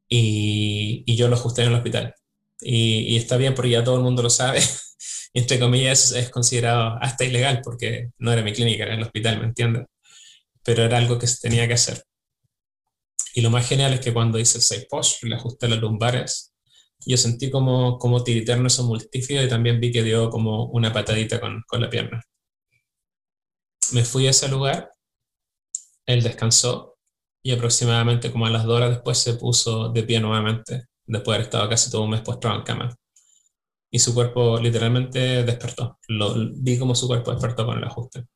Y, y yo lo ajusté en el hospital. Y, y, está bien porque ya todo el mundo lo sabe. y *laughs* entre comillas es considerado hasta ilegal porque no era mi clínica, era el hospital, ¿me entiendes? Pero era algo que se tenía que hacer. Y lo más genial es que cuando hice el side posture, le ajusté las lumbares, yo sentí como, como tiriterno eso multífido y también vi que dio como una patadita con, con la pierna. Me fui a ese lugar, él descansó y aproximadamente como a las dos horas después se puso de pie nuevamente, después de haber estado casi todo un mes postrado en cama. Y su cuerpo literalmente despertó. Lo, vi como su cuerpo despertó con el ajuste.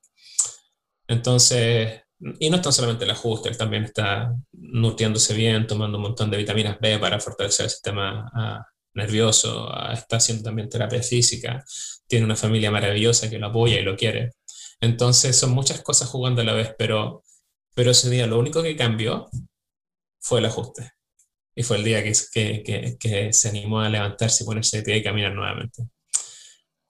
Entonces, y no es tan solamente el ajuste, él también está nutriéndose bien, tomando un montón de vitaminas B para fortalecer el sistema uh, nervioso, uh, está haciendo también terapia física, tiene una familia maravillosa que lo apoya y lo quiere. Entonces son muchas cosas jugando a la vez, pero, pero ese día lo único que cambió fue el ajuste. Y fue el día que, que, que, se animó a levantarse y ponerse de pie y caminar nuevamente.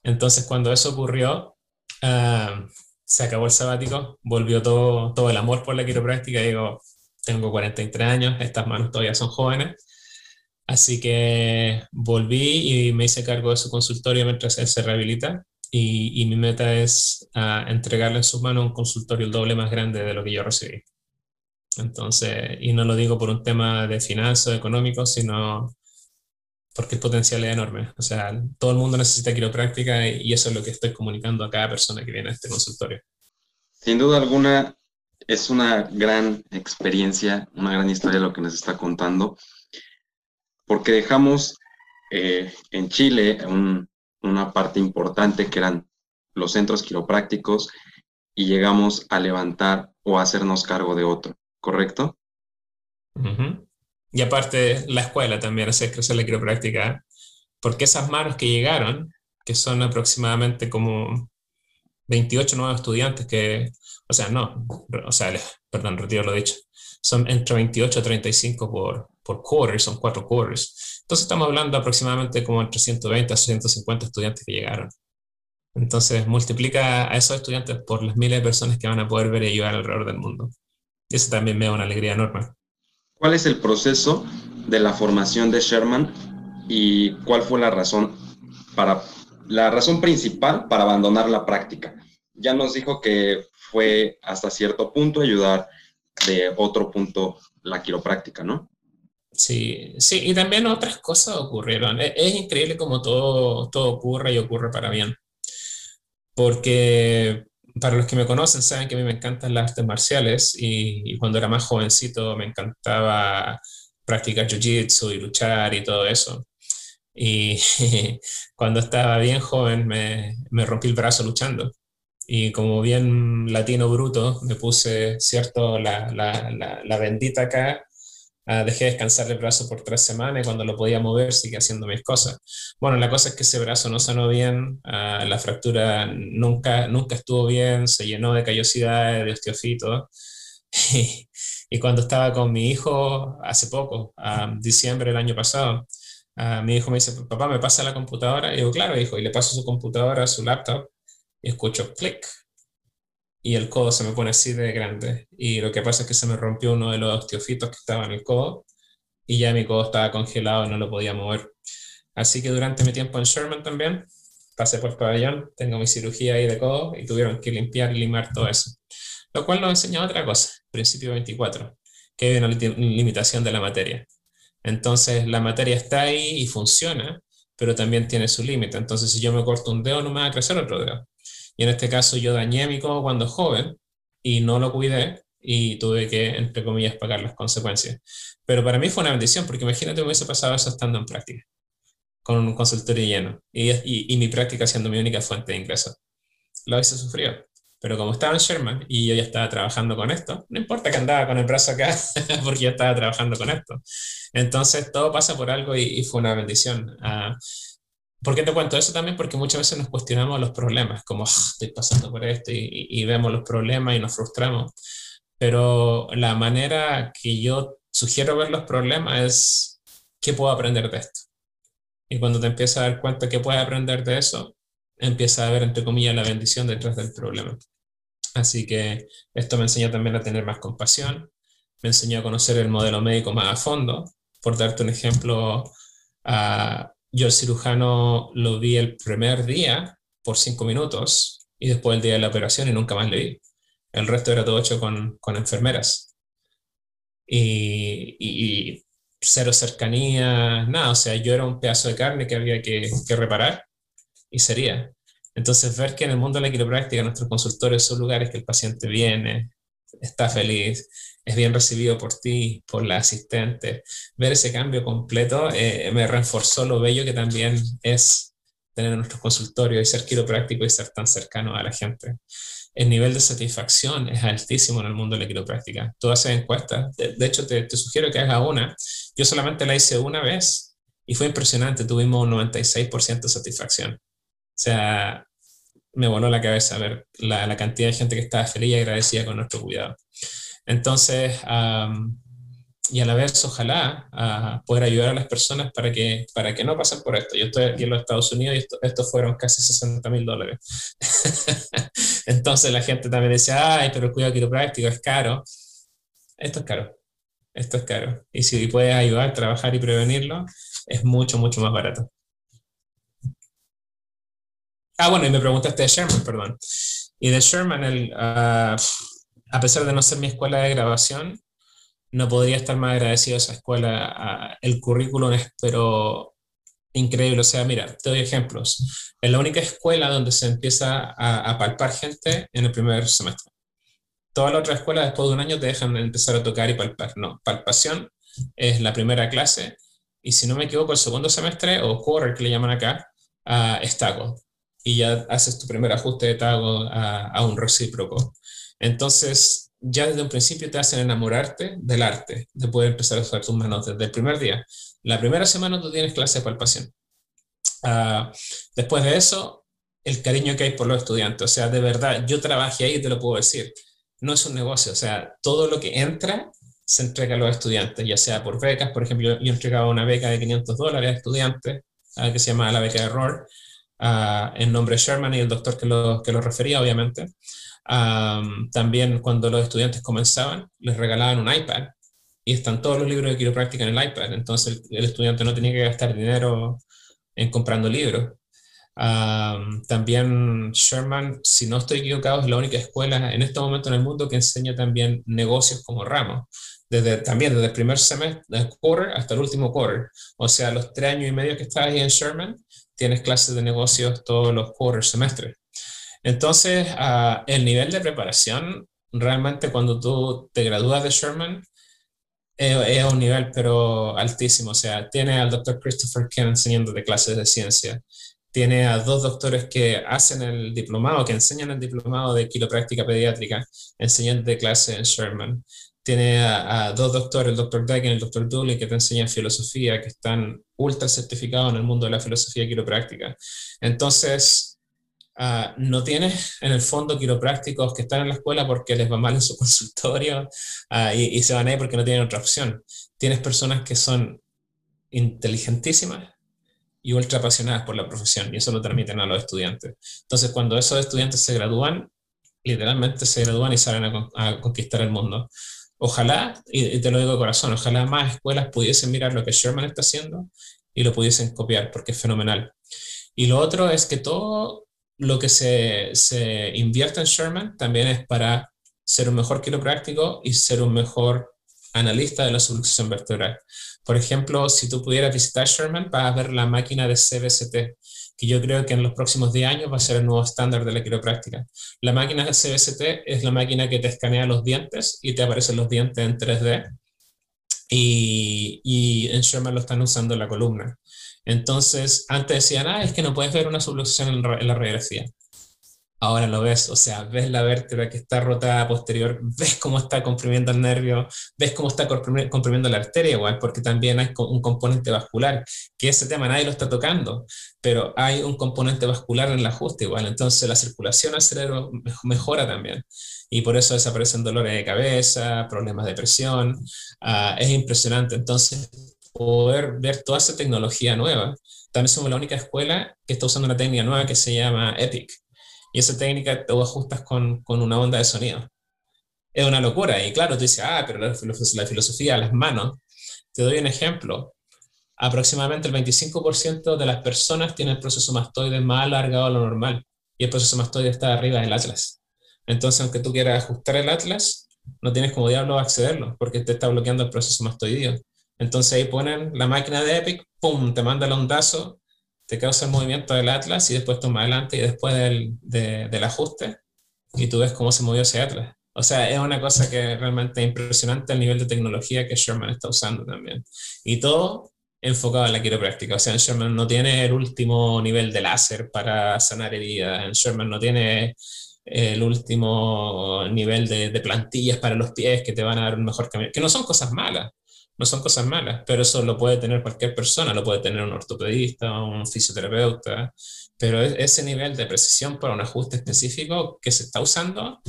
Entonces cuando eso ocurrió, uh, se acabó el sabático, volvió todo, todo el amor por la quiropráctica. Digo, tengo 43 años, estas manos todavía son jóvenes. Así que volví y me hice cargo de su consultorio mientras él se rehabilita. Y, y mi meta es uh, entregarle en sus manos un consultorio el doble más grande de lo que yo recibí. Entonces, y no lo digo por un tema de finanzas, económico, sino porque el potencial es enorme. O sea, todo el mundo necesita quiropráctica y eso es lo que estoy comunicando a cada persona que viene a este consultorio. Sin duda alguna, es una gran experiencia, una gran historia lo que nos está contando, porque dejamos eh, en Chile una parte importante que eran los centros quiroprácticos y llegamos a levantar o a hacernos cargo de otro, ¿correcto? Uh y aparte, la escuela también hace crecer la quiropráctica, porque esas manos que llegaron, que son aproximadamente como 28 nuevos estudiantes que, o sea, no, o sea, perdón, retiro lo dicho, son entre 28 a 35 por, por quarter, son cuatro quarters. Entonces estamos hablando aproximadamente como entre 120 a 150 estudiantes que llegaron. Entonces multiplica a esos estudiantes por las miles de personas que van a poder ver y ayudar alrededor del mundo. Y eso también me da una alegría enorme. ¿Cuál es el proceso de la formación de Sherman y cuál fue la razón para la razón principal para abandonar la práctica? Ya nos dijo que fue hasta cierto punto ayudar de otro punto la quiropráctica, ¿no? Sí, sí, y también otras cosas ocurrieron. Es, es increíble como todo, todo ocurre y ocurre para bien. Porque para los que me conocen saben que a mí me encantan las artes marciales y, cuando era más jovencito me encantaba practicar jiu-jitsu y luchar y todo eso. Y *laughs* cuando estaba bien joven me, me, rompí el brazo luchando. Y como bien latino bruto, me puse, ¿cierto?, la, la, la, la bendita acá Uh, dejé descansar el brazo por tres semanas y cuando lo podía mover seguía haciendo mis cosas. Bueno, la cosa es que ese brazo no sanó bien, uh, la fractura nunca, nunca estuvo bien, se llenó de callosidades, de osteofitos. *laughs* Y, cuando estaba con mi hijo hace poco, uh, diciembre del año pasado, mi hijo me dice, papá, ¿me pasa la computadora? Y digo, claro, hijo, y le paso su computadora, su laptop, y escucho clic, y el codo se me pone así de grande. Y lo que pasa es que se me rompió uno de los osteofitos que estaba en el codo y ya mi codo estaba congelado y no lo podía mover. Así que durante mi tiempo en Sherman también, pasé por el pabellón, tengo mi cirugía ahí de codo y tuvieron que limpiar y limar todo eso. Lo cual nos enseña otra cosa, principio 24, que hay una limitación de la materia. Entonces la materia está ahí y funciona, pero también tiene su límite. Entonces si yo me corto un dedo no me va a crecer otro dedo. Y en este caso yo dañé mi codo cuando joven y no lo cuidé y tuve que, entre comillas, pagar las consecuencias. Pero para mí fue una bendición, porque imagínate me hubiese pasado eso estando en práctica, con un consultorio lleno y, y, y mi práctica siendo mi única fuente de ingreso. Lo hubiese sufrido. Pero como estaba en Sherman y yo ya estaba trabajando con esto, no importa que andaba con el brazo acá, *laughs* porque ya estaba trabajando con esto. Entonces todo pasa por algo y, y fue una bendición. Uh, ¿Por qué te cuento eso también? Porque muchas veces nos cuestionamos los problemas, como ah, estoy pasando por esto y, y, vemos los problemas y nos frustramos. Pero la manera que yo sugiero ver los problemas es qué puedo aprender de esto. Y cuando te empiezas a dar cuenta que puedes aprender de eso, empieza a ver, entre comillas, la bendición detrás del problema. Así que esto me enseñó también a tener más compasión, me enseñó a conocer el modelo médico más a fondo. Por darte un ejemplo, yo el cirujano lo vi el primer día por cinco minutos y después el día de la operación y nunca más le vi. El resto era todo hecho con, con enfermeras. Y, y, cero cercanía, nada, o sea, yo era un pedazo de carne que había que, que reparar y sería. Entonces, ver que en el mundo de la quiropráctica nuestros consultorios son lugares que el paciente viene, está feliz, es bien recibido por ti, por la asistente, ver ese cambio completo eh, me reforzó lo bello que también es tener nuestros consultorios y ser quiropráctico y ser tan cercano a la gente. El nivel de satisfacción es altísimo en el mundo de la quiropráctica. Tú haces encuestas, de, hecho te, sugiero que hagas una. Yo solamente la hice una vez y fue impresionante, tuvimos un 96% de satisfacción. O sea, me voló la cabeza ver la, la, cantidad de gente que estaba feliz y agradecida con nuestro cuidado. Entonces, y a la vez, ojalá uh, poder ayudar a las personas para que, para que no pasen por esto. Yo estoy aquí en los Estados Unidos y esto, estos fueron casi 60 mil dólares. *laughs* Entonces la gente también dice, ay, pero el cuidado quiropráctico es caro. Esto es caro. Esto es caro. Y si puedes ayudar, trabajar y prevenirlo, es mucho, mucho más barato. Ah, bueno, y me preguntaste de Sherman, perdón. Y de Sherman, el, uh, a pesar de no ser mi escuela de grabación, no podría estar más agradecido a esa escuela. El currículum es, pero increíble. O sea, mira, te doy ejemplos. Es la única escuela donde se empieza a, a palpar gente en el primer semestre. Todas las otras escuelas, después de un año, te dejan empezar a tocar y palpar. No, palpación es la primera clase. Y si no me equivoco, el segundo semestre, o quarter que le llaman acá, uh, es taco y ya haces tu primer ajuste de tago a, un recíproco. Entonces, ya desde un principio te hacen enamorarte del arte, de poder empezar a usar tus manos desde el primer día. La primera semana tú tienes clase de palpación. Uh, después de eso, el cariño que hay por los estudiantes. O sea, de verdad, yo trabajé ahí y te lo puedo decir. No es un negocio, o sea, todo lo que entra se entrega a los estudiantes, ya sea por becas, por ejemplo, yo, entregaba una beca de 500 dólares a estudiantes, uh, que se llama la beca de error, en nombre de Sherman y el doctor que lo, que lo refería, obviamente. También cuando los estudiantes comenzaban, les regalaban un iPad y están todos los libros de quiropráctica en el iPad. Entonces el, estudiante no tenía que gastar dinero en comprando libros. también Sherman, si no estoy equivocado, es la única escuela en este momento en el mundo que enseña también negocios como ramo. Desde, también desde el primer semestre, quarter hasta el último quarter. O sea, los tres años y medio que estás ahí en Sherman, tienes clases de negocios todos los quarter semestres. Entonces, uh, el nivel de preparación, realmente cuando tú te gradúas de Sherman, es, un nivel pero altísimo. O sea, tiene al doctor Christopher Ken enseñándote clases de ciencia. Tiene a dos doctores que hacen el diplomado, que enseñan el diplomado de quiropráctica pediátrica, enseñando clases en Sherman tiene a, dos doctores, el doctor Dagen y el doctor Dooley, que te enseñan filosofía, que están ultra certificados en el mundo de la filosofía quiropráctica. Entonces, uh, no tienes en el fondo quiroprácticos que están en la escuela porque les va mal en su *laughs* consultorio uh, y, y, se van ahí porque no tienen otra opción. Tienes personas que son inteligentísimas y ultra apasionadas por la profesión y eso lo transmiten a los estudiantes. Entonces, cuando esos estudiantes se gradúan, literalmente se gradúan y salen a, a conquistar el mundo. Ojalá, y te lo digo de corazón, ojalá más escuelas pudiesen mirar lo que Sherman está haciendo y lo pudiesen copiar, porque es fenomenal. Y lo otro es que todo lo que se, se invierte en Sherman también es para ser un mejor quiropráctico y ser un mejor analista de la subluxación vertebral. Por ejemplo, si tú pudieras visitar Sherman, vas a ver la máquina de CBCT, que yo creo que en los próximos 10 años va a ser el nuevo estándar de la quiropráctica. La máquina de CBCT es la máquina que te escanea los dientes y te aparecen los dientes en 3D. Y, y en Sherman lo están usando en la columna. Entonces, antes decían, ah, es que no puedes ver una subluxación en, la radiografía ahora lo ves, o sea, ves la vértebra que está rotada posterior, ves cómo está comprimiendo el nervio, ves cómo está comprimiendo la arteria igual, porque también hay un componente vascular, que ese tema nadie lo está tocando, pero hay un componente vascular en el ajuste igual, entonces la circulación al cerebro mejora también. Y por eso desaparecen dolores de cabeza, problemas de presión, uh, es impresionante. Entonces, poder ver toda esa tecnología nueva. También somos la única escuela que está usando una técnica nueva que se llama EPIC. Y esa técnica te ajustas con, con una onda de sonido. Es una locura. Y claro, tú dices, ah, pero la, la filosofía, las manos. Te doy un ejemplo. Aproximadamente el 25% de las personas tienen el proceso mastoide más alargado de lo normal. Y el proceso mastoide está arriba del atlas. Entonces, aunque tú quieras ajustar el atlas, no tienes como diablo accederlo, porque te está bloqueando el proceso mastoideo. Entonces ahí ponen la máquina de Epic, ¡pum!, te manda el ondazo, te causa el movimiento del Atlas y después toma adelante y después del, del ajuste y tú ves cómo se movió ese Atlas. O sea, es una cosa que realmente es impresionante el nivel de tecnología que Sherman está usando también. Y todo enfocado en la quiropráctica. O sea, Sherman no tiene el último nivel de láser para sanar heridas. Sherman no tiene el último nivel de, de plantillas para los pies que te van a dar un mejor camino. Que no son cosas malas no son cosas malas, pero eso lo puede tener cualquier persona, lo puede tener un ortopedista, un fisioterapeuta, pero e-, ese nivel de precisión para un ajuste específico que se está usando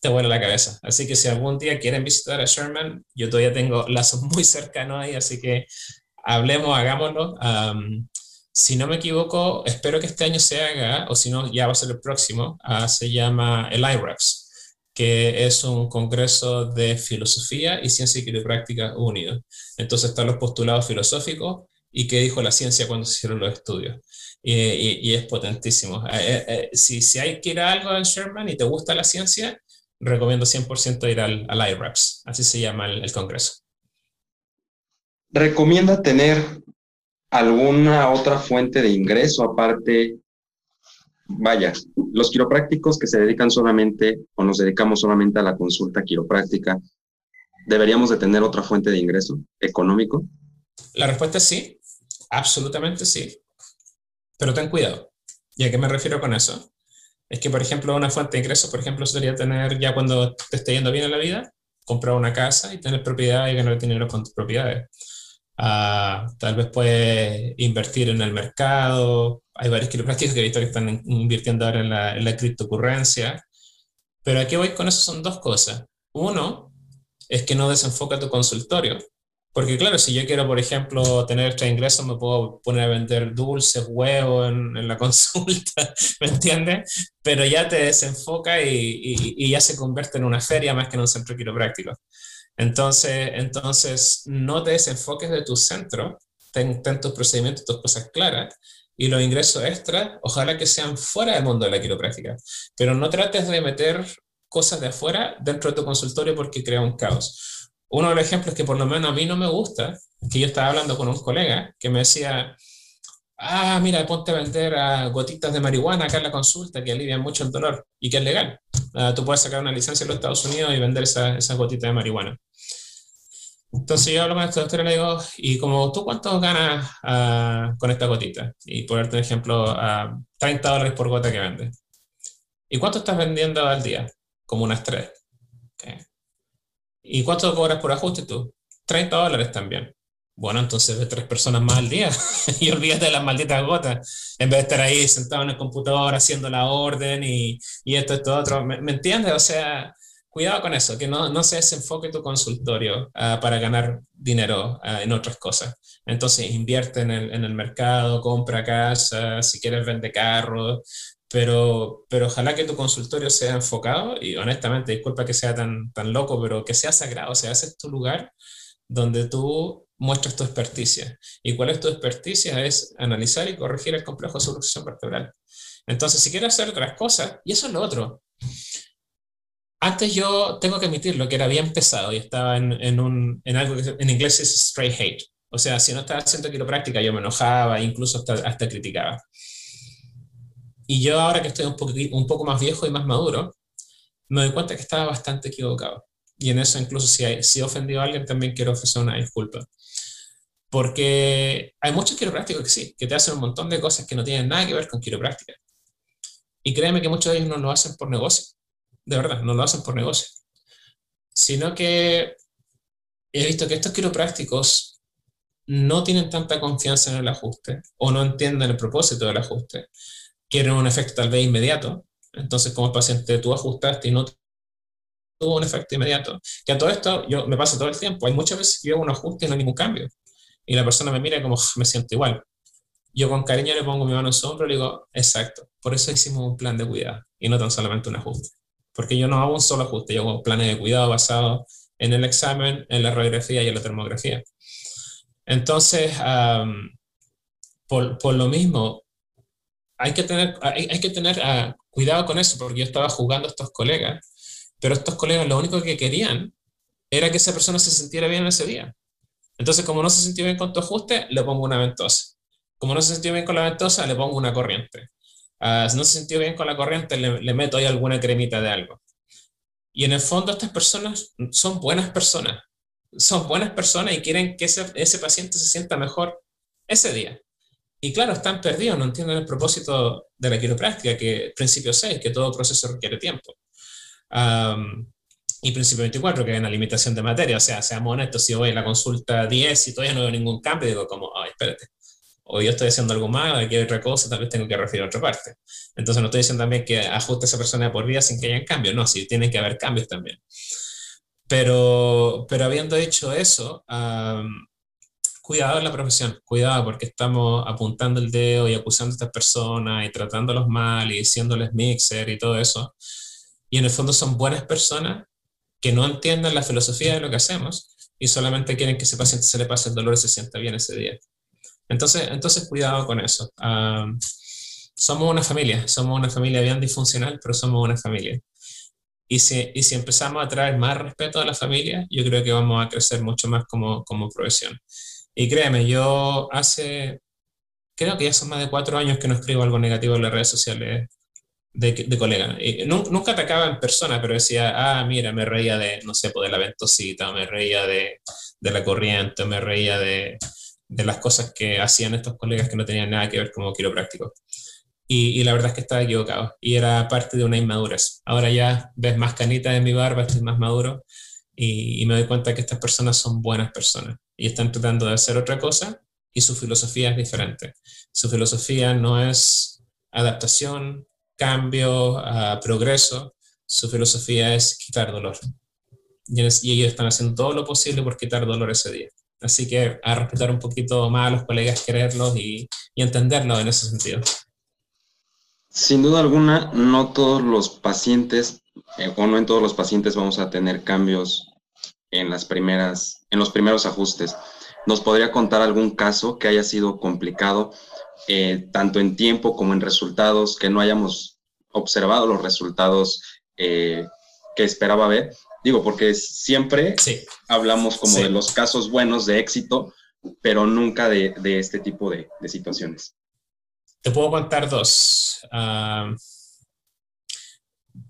te vuela la cabeza. Así que si algún día quieren visitar a Sherman, yo todavía tengo lazos *laughs* muy cercanos ahí, así que hablemos, hagámoslo. si no me equivoco, espero que este año se haga, o si no, ya va a ser el próximo, ah, se llama el IREX que es un congreso de filosofía y ciencia y quiropráctica unidos. Entonces están los postulados filosóficos y qué dijo la ciencia cuando se hicieron los estudios. Y, es potentísimo. Eh, eh, eh, si, si, hay que ir a algo en Sherman y te gusta la ciencia, recomiendo 100% ir al, al IRAPS, así se llama el, el congreso. ¿Recomienda tener alguna otra fuente de ingreso aparte vaya, los quiroprácticos que se dedican solamente o nos dedicamos solamente a la consulta quiropráctica, ¿deberíamos de tener otra fuente de ingreso económico? La respuesta es sí, absolutamente sí. Pero ten cuidado. ¿Y a qué me refiero con eso? Es que, por ejemplo, una fuente de ingreso, por ejemplo, sería tener, ya cuando te esté yendo bien en la vida, comprar una casa y tener propiedad y ganar dinero con tus propiedades. Ah, tal vez puedes invertir en el mercado, hay varios quiroprácticos que he visto que están invirtiendo ahora en la, en la criptocurrencia. Pero aquí voy con eso son dos cosas. Uno es que no desenfoca tu consultorio. Porque claro, si yo quiero, por ejemplo, tener extra ingresos, me puedo poner a vender dulces, huevos en, en la *laughs* consulta, ¿me entiendes? Pero ya te desenfoca y, y, y, ya se convierte en una feria más que en un centro quiropráctico. Entonces, entonces no te desenfoques de tu centro, ten, ten tus procedimientos, tus cosas claras, y los ingresos extras, ojalá que sean fuera del mundo de la quiropráctica, pero no trates de meter cosas de afuera dentro de tu consultorio porque crea un caos. Uno de los ejemplos que por lo menos a mí no me gusta, que yo estaba hablando con un colega que me decía, ah, mira, ponte a vender a gotitas de marihuana acá en la consulta que alivian mucho el dolor y que es legal. Uh, tú puedes sacar una licencia en los Estados Unidos y vender esa, esas gotitas de marihuana. Entonces yo hablo con esta doctora y le digo, ¿y como tú cuánto ganas uh, con esta gotita? Y por darte un ejemplo, uh, 30 dólares por gota que vende. ¿Y cuánto estás vendiendo al día? Como unas 3. Okay. ¿Y cuánto cobras por ajuste tú? 30 dólares también. Bueno, entonces ve tres personas más al día *laughs* y olvídate de las malditas gotas. En vez de estar ahí sentado en el computador haciendo la orden y, y esto, esto, otro. ¿Me, ¿Me, entiendes? O sea, cuidado con eso, que no, no se desenfoque tu consultorio uh, para ganar dinero uh, en otras cosas. Entonces, invierte en el, en el mercado, compra casa, si quieres vende carros, pero, pero ojalá que tu consultorio sea enfocado y honestamente, disculpa que sea tan, tan loco, pero que sea sagrado, o sea, ese es tu lugar donde tú muestras tu experticia. ¿Y cuál es tu experticia? Es analizar y corregir el complejo de solución vertebral. Entonces, si quieres hacer otras cosas, y eso es lo otro, antes yo tengo que admitirlo, que era bien pesado y estaba en, en, un, en algo que en inglés es straight hate. O sea, si no estaba haciendo quiropráctica, yo me enojaba, incluso hasta, hasta criticaba. Y yo ahora que estoy un poco, un poco más viejo y más maduro, me doy cuenta que estaba bastante equivocado. Y en eso incluso si, hay, si he ofendido a alguien, también quiero ofrecer una disculpa. Porque hay muchos quiroprácticos que sí, que te hacen un montón de cosas que no tienen nada que ver con quiropráctica. Y créeme que muchos de ellos no lo hacen por negocio de verdad, no lo hacen por negocio, sino que he visto que estos quiroprácticos no tienen tanta confianza en el ajuste o no entienden el propósito del ajuste, quieren un efecto tal vez inmediato, entonces como paciente tú ajustaste y no tuvo un efecto inmediato, que a todo esto yo me pasa todo el tiempo, hay muchas veces que yo hago un ajuste y no hay ningún cambio, y la persona me mira como me siento igual. Yo con cariño le pongo mi mano en su hombro y le digo, exacto, por eso hicimos un plan de cuidado y no tan solamente un ajuste. Porque yo no hago un solo ajuste, yo hago planes de cuidado basados en el examen, en la radiografía y en la termografía. Entonces, por, por, lo mismo, hay que tener, hay, hay que tener uh, cuidado con eso, porque yo estaba jugando a estos colegas, pero estos colegas lo único que querían era que esa persona se sintiera bien ese día. Entonces, como no se sintió bien con tu ajuste, le pongo una ventosa. Como no se sintió bien con la ventosa, le pongo una corriente. Si no se sintió bien con la corriente, le, meto ahí alguna cremita de algo. Y en el fondo estas personas son buenas personas. Son buenas personas y quieren que ese, paciente se sienta mejor ese día. Y claro, están perdidos, no entienden el propósito de la quiropráctica, que principio 6, que todo proceso requiere tiempo. Y principio 24, que hay una limitación de materia. O sea, seamos honestos, si voy a la consulta 10 y todavía no veo ningún cambio, digo como, ay, espérate, o yo estoy haciendo algo mal, aquí hay otra cosa, tal vez tengo que referir a otra parte. Entonces no estoy diciendo también que ajuste a esa persona por vida sin que haya cambios, no, sí, tienen que haber cambios también. Pero, pero habiendo dicho eso, um, cuidado en la profesión, cuidado porque estamos apuntando el dedo y acusando a estas personas y tratándolos mal y diciéndoles mixer y todo eso. Y en el fondo son buenas personas que no entienden la filosofía de lo que hacemos y solamente quieren que ese paciente se le pase el dolor y se sienta bien ese día. Entonces, entonces cuidado con eso. Somos una familia, somos una familia bien disfuncional, pero somos una familia. Y si, y si empezamos a traer más respeto a la familia, yo creo que vamos a crecer mucho más como, como profesión. Y créeme, yo hace, creo que ya son más de cuatro años que no escribo algo negativo en las redes sociales de, de colegas. nunca atacaba en persona, pero decía, ah, mira, me reía de, no sé, pues, de la ventosita, me reía de, de la corriente, me reía de, de, las cosas que hacían estos colegas que no tenían nada que ver como quiropráctico. Y, y, la verdad es que estaba equivocado. Y era parte de una inmadurez. Ahora ya ves más canita en mi barba, estoy más maduro. Y, me doy cuenta que estas personas son buenas personas y están tratando de hacer otra cosa y su filosofía es diferente. Su filosofía no es adaptación, cambio, uh, progreso, su filosofía es quitar dolor. Y, ellos están haciendo todo lo posible por quitar dolor ese día. Así que a respetar un poquito más a los colegas, quererlos y, y entenderlos en ese sentido. Sin duda alguna, no todos los pacientes, eh, o no en todos los pacientes vamos a tener cambios en, las primeras, en los primeros ajustes. ¿Nos podría contar algún caso que haya sido complicado, eh, tanto en tiempo como en resultados, que no hayamos observado los resultados eh, que esperaba ver? Digo, porque siempre sí. hablamos como Sí. de los casos buenos de éxito, pero nunca de, de este tipo de, de situaciones. Te puedo contar dos. Ah,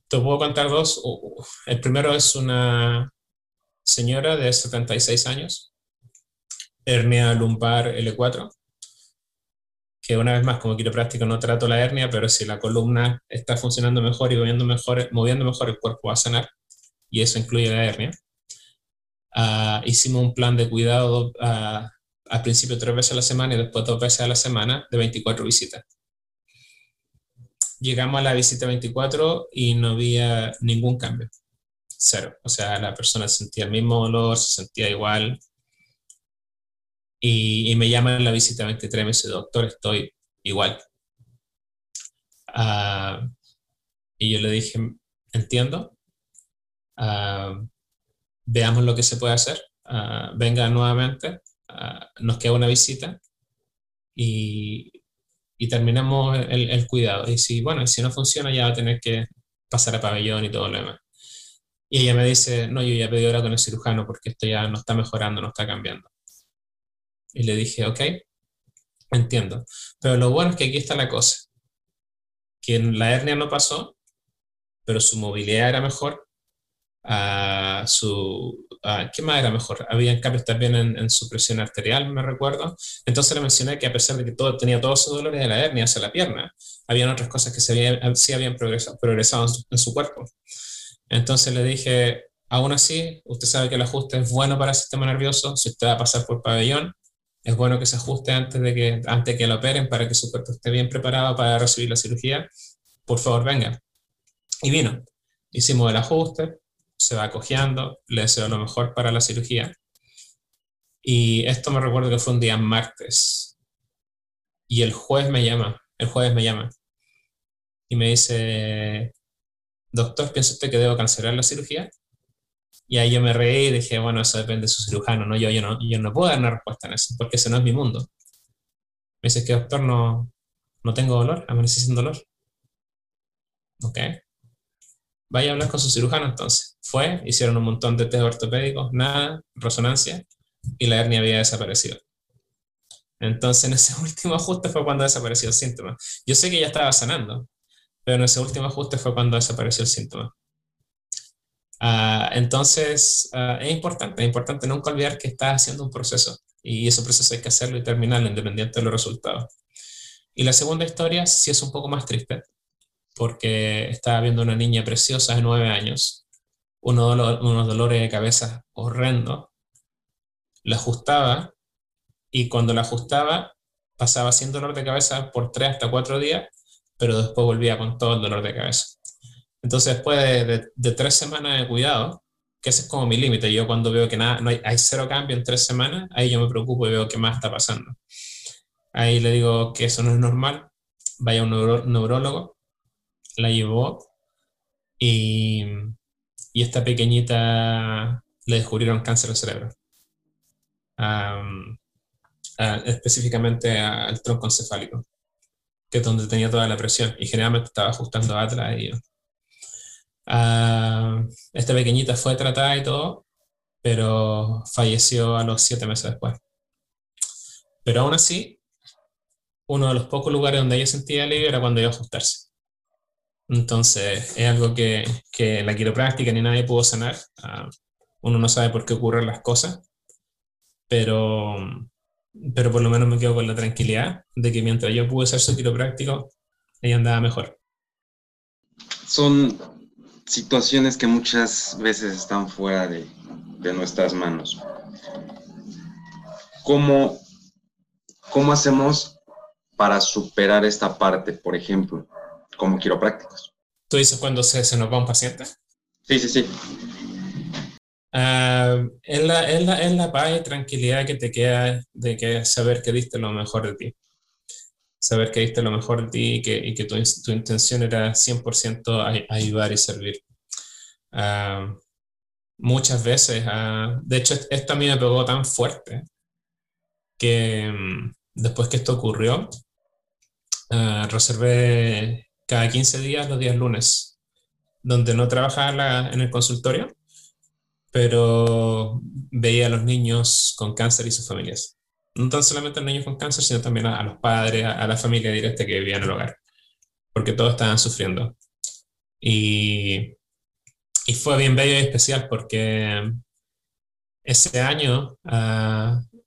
te puedo contar dos. Uh, El primero es una señora de 76 años, hernia lumbar L4, que una vez más como quiropráctico no trato la hernia, pero si la columna está funcionando mejor y moviendo mejor, moviendo mejor el cuerpo va a sanar, y eso incluye la hernia. Ah, hicimos un plan de cuidado ah, al principio tres veces a la semana y después dos veces a la semana de 24 visitas. Llegamos a la visita 24 y no había ningún cambio. Cero. O sea, la persona sentía el mismo dolor, se sentía igual. Y, y me llaman en la visita 23 y me dice, doctor, estoy igual. Ah, y yo le dije, entiendo. Ah, veamos lo que se puede hacer. Ah, venga nuevamente. Ah, nos queda una visita. Y, y terminamos el, el cuidado. Y si, bueno, si no funciona, ya va a tener que pasar a pabellón y todo lo demás. Y ella me dice, no, yo ya pedí hora con el cirujano porque esto ya no está mejorando, no está cambiando. Y le dije, ok, entiendo. Pero lo bueno es que aquí está la cosa. Que la hernia no pasó, pero su movilidad era mejor. Uh, su, uh, ¿Qué más era mejor? Había cambios también en, en, su presión arterial, me recuerdo. Entonces le mencioné que a pesar de que todo, tenía todos sus dolores de la hernia hacia la pierna, habían otras cosas que se había, sí habían progresado, progresado en, su, en su cuerpo. Entonces le dije, aún así, usted sabe que el ajuste es bueno para el sistema nervioso. Si usted va a pasar por pabellón, es bueno que se ajuste antes de que, antes que lo operen para que su cuerpo esté bien preparado para recibir la cirugía. Por favor, venga. Y vino. Hicimos el ajuste, se va cojeando, le deseo lo mejor para la cirugía. Y esto me recuerdo que fue un día martes. Y el jueves me llama, el jueves me llama. Y me dice, doctor, ¿piensa usted que debo cancelar la cirugía? Y ahí yo me reí y dije, bueno, eso depende de su cirujano, ¿no? Yo, yo, no, yo no puedo dar una respuesta en eso, porque ese no es mi mundo. Me dice que, doctor, no, no tengo dolor, amanecí sin dolor. Ok. Vaya a hablar con su cirujano entonces. Fue, hicieron un montón de test ortopédicos, nada, resonancia, y la hernia había desaparecido. Entonces, en ese *laughs* último ajuste fue cuando desapareció el síntoma. Yo sé que ya estaba sanando, pero en ese último ajuste fue cuando desapareció el síntoma. Ah, entonces, ah, es importante, es importante nunca olvidar que estás haciendo un proceso y ese proceso hay que hacerlo y terminarlo independiente de los resultados. Y la segunda historia sí es un poco más triste, porque estaba viendo una niña preciosa de nueve años, uno, unos dolores de cabeza horrendos, la ajustaba y cuando la ajustaba pasaba sin dolor de cabeza por tres hasta cuatro días, pero después volvía con todo el dolor de cabeza. Entonces, después de, tres semanas de cuidado, que ese es como mi límite, yo cuando veo que nada, no hay, cero cambio en tres semanas, ahí yo me preocupo y veo qué más está pasando. Ahí le digo que eso no es normal, vaya a un neurólogo, la llevó y, y, esta pequeñita le descubrieron cáncer de cerebro. específicamente al tronco encefálico, que es donde tenía toda la presión y generalmente estaba ajustando atrás y Uh, esta pequeñita fue tratada y todo, pero falleció a los siete meses después. Pero aún así, uno de los pocos lugares donde ella sentía alivio era cuando iba a ajustarse. Entonces, es algo que, que la quiropráctica ni nadie pudo sanar. Ah, uno no sabe por qué ocurren las cosas, pero, pero por lo menos me quedo con la tranquilidad de que mientras yo pude ser su quiropráctico, ella andaba mejor. Son situaciones que muchas veces están fuera de, nuestras manos. ¿Cómo, ¿Cómo hacemos para superar esta parte, por ejemplo, como quiroprácticos? ¿Tú dices cuando se, se nos va un paciente? Sí, sí, sí. Uh, es, la, es, la, es, la, paz y tranquilidad que te queda de que saber que diste lo mejor de ti saber que diste lo mejor de ti y que, y que tu, tu, intención era 100% ayudar y servir. Uh, muchas veces, uh, de hecho, esto a mí me pegó tan fuerte que um, después que esto ocurrió, reservé cada 15 días los días lunes, donde no trabajaba en el consultorio, pero veía a los niños con cáncer y sus familias no tan solamente a los niños con cáncer, sino también a, los padres, a, la familia directa que vivía en el hogar, porque todos estaban sufriendo. Y, y fue bien bello y especial porque ese año uh,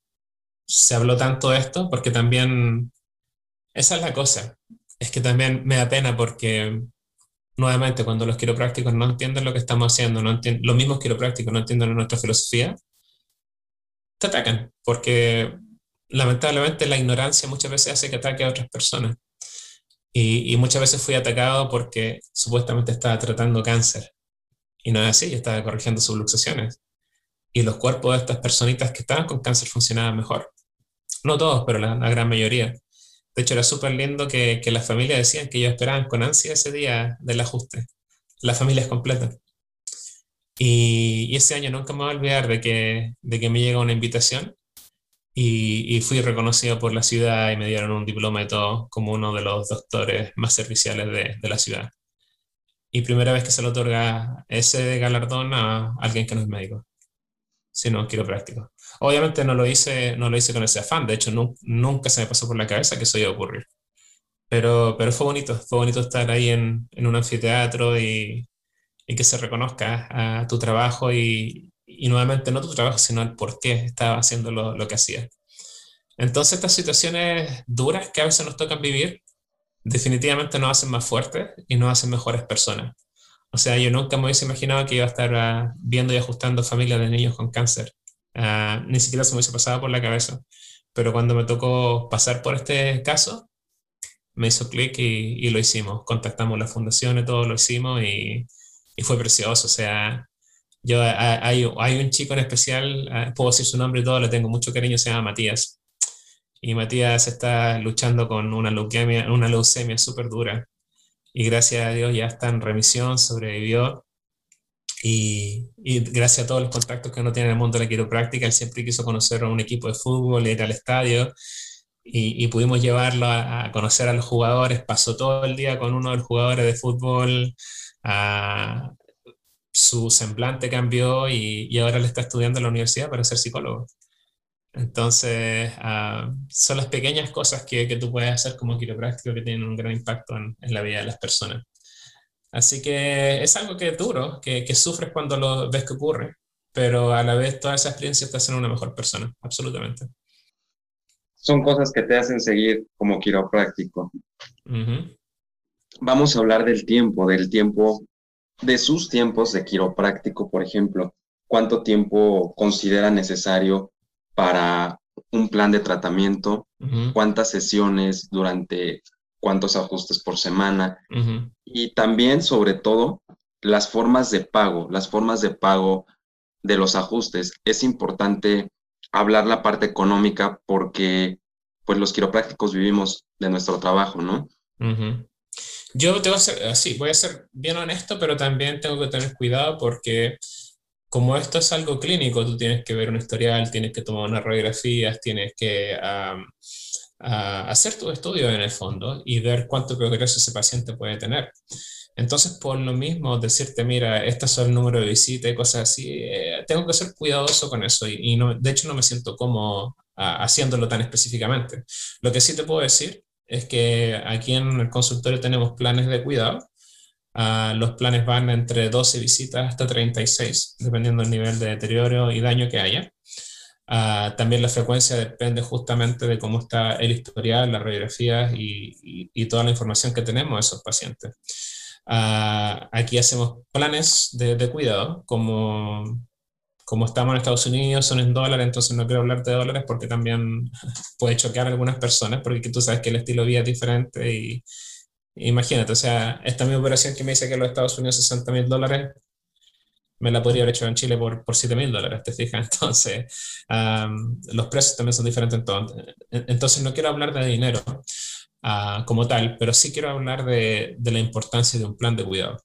se habló tanto de esto, porque también, esa es la cosa, es que también me da pena porque nuevamente cuando los quiroprácticos no entienden lo que estamos haciendo, no los mismos quiroprácticos no entienden nuestra filosofía, te atacan, porque lamentablemente la ignorancia muchas veces hace que ataque a otras personas. Y, muchas veces fui atacado porque supuestamente estaba tratando cáncer. Y no es así, yo estaba corrigiendo subluxaciones. Y los cuerpos de estas personitas que estaban con cáncer funcionaban mejor. No todos, pero la, gran mayoría. De hecho, era súper lindo que, que las familias decían que ellos esperaban con ansia ese día del ajuste. Las familias completas. Y, y, ese año nunca me voy a olvidar de que, me llega una invitación y, fui reconocido por la ciudad y me dieron un diploma y todo como uno de los doctores más serviciales de, de la ciudad. Y primera vez que se le otorga ese galardón a alguien que no es médico, sino quiropráctico. Obviamente no lo hice, no lo hice con ese afán, de hecho nunca se me pasó por la cabeza que eso iba a ocurrir. Pero, pero fue bonito, fue bonito estar ahí en, en un anfiteatro y, y, que se reconozca a tu trabajo y, y nuevamente no tu trabajo, sino el por qué estaba haciendo lo, lo que hacía. Entonces estas situaciones duras que a veces nos tocan vivir, definitivamente nos hacen más fuertes y nos hacen mejores personas. O sea, yo nunca me hubiese imaginado que iba a estar uh, viendo y ajustando familias de niños con cáncer. Uh, ni siquiera se me hubiese pasado por la cabeza. Pero cuando me tocó pasar por este caso, me hizo clic y, lo hicimos. Contactamos la fundación y todo lo hicimos y, fue precioso. O sea, Yo, hay, un chico en especial, puedo decir su nombre y todo, le tengo mucho cariño, se llama Matías. Y Matías está luchando con una leucemia, una leucemia súper dura. Y gracias a Dios ya está en remisión, sobrevivió. Y, y, gracias a todos los contactos que uno tiene en el mundo de la quiropráctica, él siempre quiso conocer a un equipo de fútbol, ir al estadio y, pudimos llevarlo a, conocer a los jugadores. Pasó todo el día con uno de los jugadores de fútbol, su semblante cambió y, ahora le está estudiando en la universidad para ser psicólogo. Entonces, ah, son las pequeñas cosas que, que, tú puedes hacer como quiropráctico que tienen un gran impacto en, la vida de las personas. Así que es algo que es duro, que, que sufres cuando lo ves que ocurre, pero a la vez toda esa experiencia te hace una mejor persona, absolutamente son cosas que te hacen seguir como quiropráctico. Vamos a hablar del tiempo, del tiempo, de sus tiempos de quiropráctico, por ejemplo. ¿Cuánto tiempo considera necesario para un plan de tratamiento? ¿Cuántas sesiones durante cuántos ajustes por semana? Y también, sobre todo, las formas de pago, las formas de pago de los ajustes. Es importante hablar la parte económica porque pues los quiroprácticos vivimos de nuestro trabajo, ¿no? Yo te voy a ser así, voy a ser bien honesto, pero también tengo que tener cuidado porque como esto es algo clínico, tú tienes que ver un historial, tienes que tomar unas radiografías, tienes que hacer tu estudio en el fondo y ver cuánto progreso ese paciente puede tener. Entonces, por lo mismo, decirte, mira, este es el número de visita y cosas así, eh, tengo que ser cuidadoso con eso y, no, de hecho no me siento como ah, haciéndolo tan específicamente. Lo que sí te puedo decir es que aquí en el consultorio tenemos planes de cuidado. Ah, los planes van entre 12 visitas hasta 36, dependiendo del nivel de deterioro y daño que haya. Ah, también la frecuencia depende justamente de cómo está el historial, las radiografías y, toda la información que tenemos de esos pacientes. Ah, aquí hacemos planes de, cuidado, como, como estamos en Estados Unidos, son en dólares, entonces no quiero hablar de dólares porque también *laughs* puede choquear a algunas personas, porque tú sabes que el estilo de vida es diferente y imagínate, o sea, esta mi operación que me dice que en los Estados Unidos 60 mil dólares, me la podría haber hecho en Chile por, por 7 mil dólares, ¿te fijas? *laughs* Entonces, los precios también son diferentes. Entonces, entonces, no quiero hablar de dinero, como tal, pero sí quiero hablar de, de, la importancia de un plan de cuidado.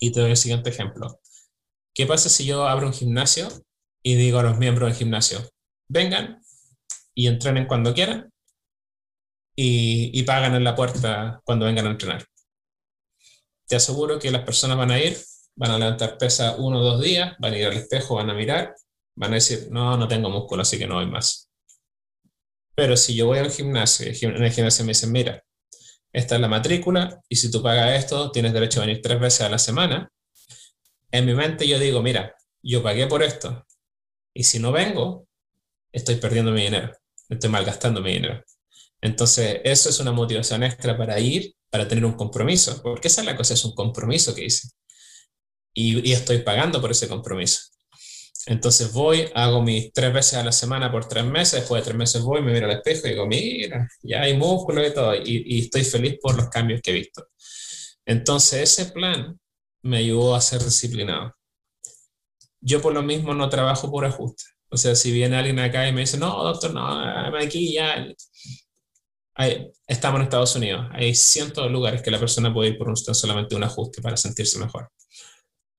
Y te doy el siguiente ejemplo. ¿Qué pasa si yo abro un gimnasio y digo a los miembros del gimnasio, vengan y entrenen cuando quieran y, y pagan en la puerta cuando vengan a entrenar? Te aseguro que las personas van a ir, van a levantar pesa uno o dos días, van a ir al espejo, van a mirar, van a decir, no, no tengo músculo, así que no voy más. Pero si yo voy al gimnasio en el gimnasio me dicen, mira, esta es la matrícula y si tú pagas esto, tienes derecho a venir tres veces a la semana, en mi mente yo digo, mira, yo pagué por esto y si no vengo, estoy perdiendo mi dinero, estoy malgastando mi dinero. Entonces, eso es una motivación extra para ir, para tener un compromiso, porque esa es la cosa, es un compromiso que hice. Y, y estoy pagando por ese compromiso. Entonces voy, hago mis tres veces a la semana por tres meses, después de tres meses voy, me miro al espejo y digo, mira, ya hay músculo y todo, y, estoy feliz por los cambios que he visto. Entonces ese plan me ayudó a ser disciplinado. Yo por lo mismo no trabajo por ajuste. O sea, si viene alguien acá y me dice, no, doctor, no, aquí ya... estamos en Estados Unidos. Hay cientos de lugares que la persona puede ir por un, solamente un ajuste para sentirse mejor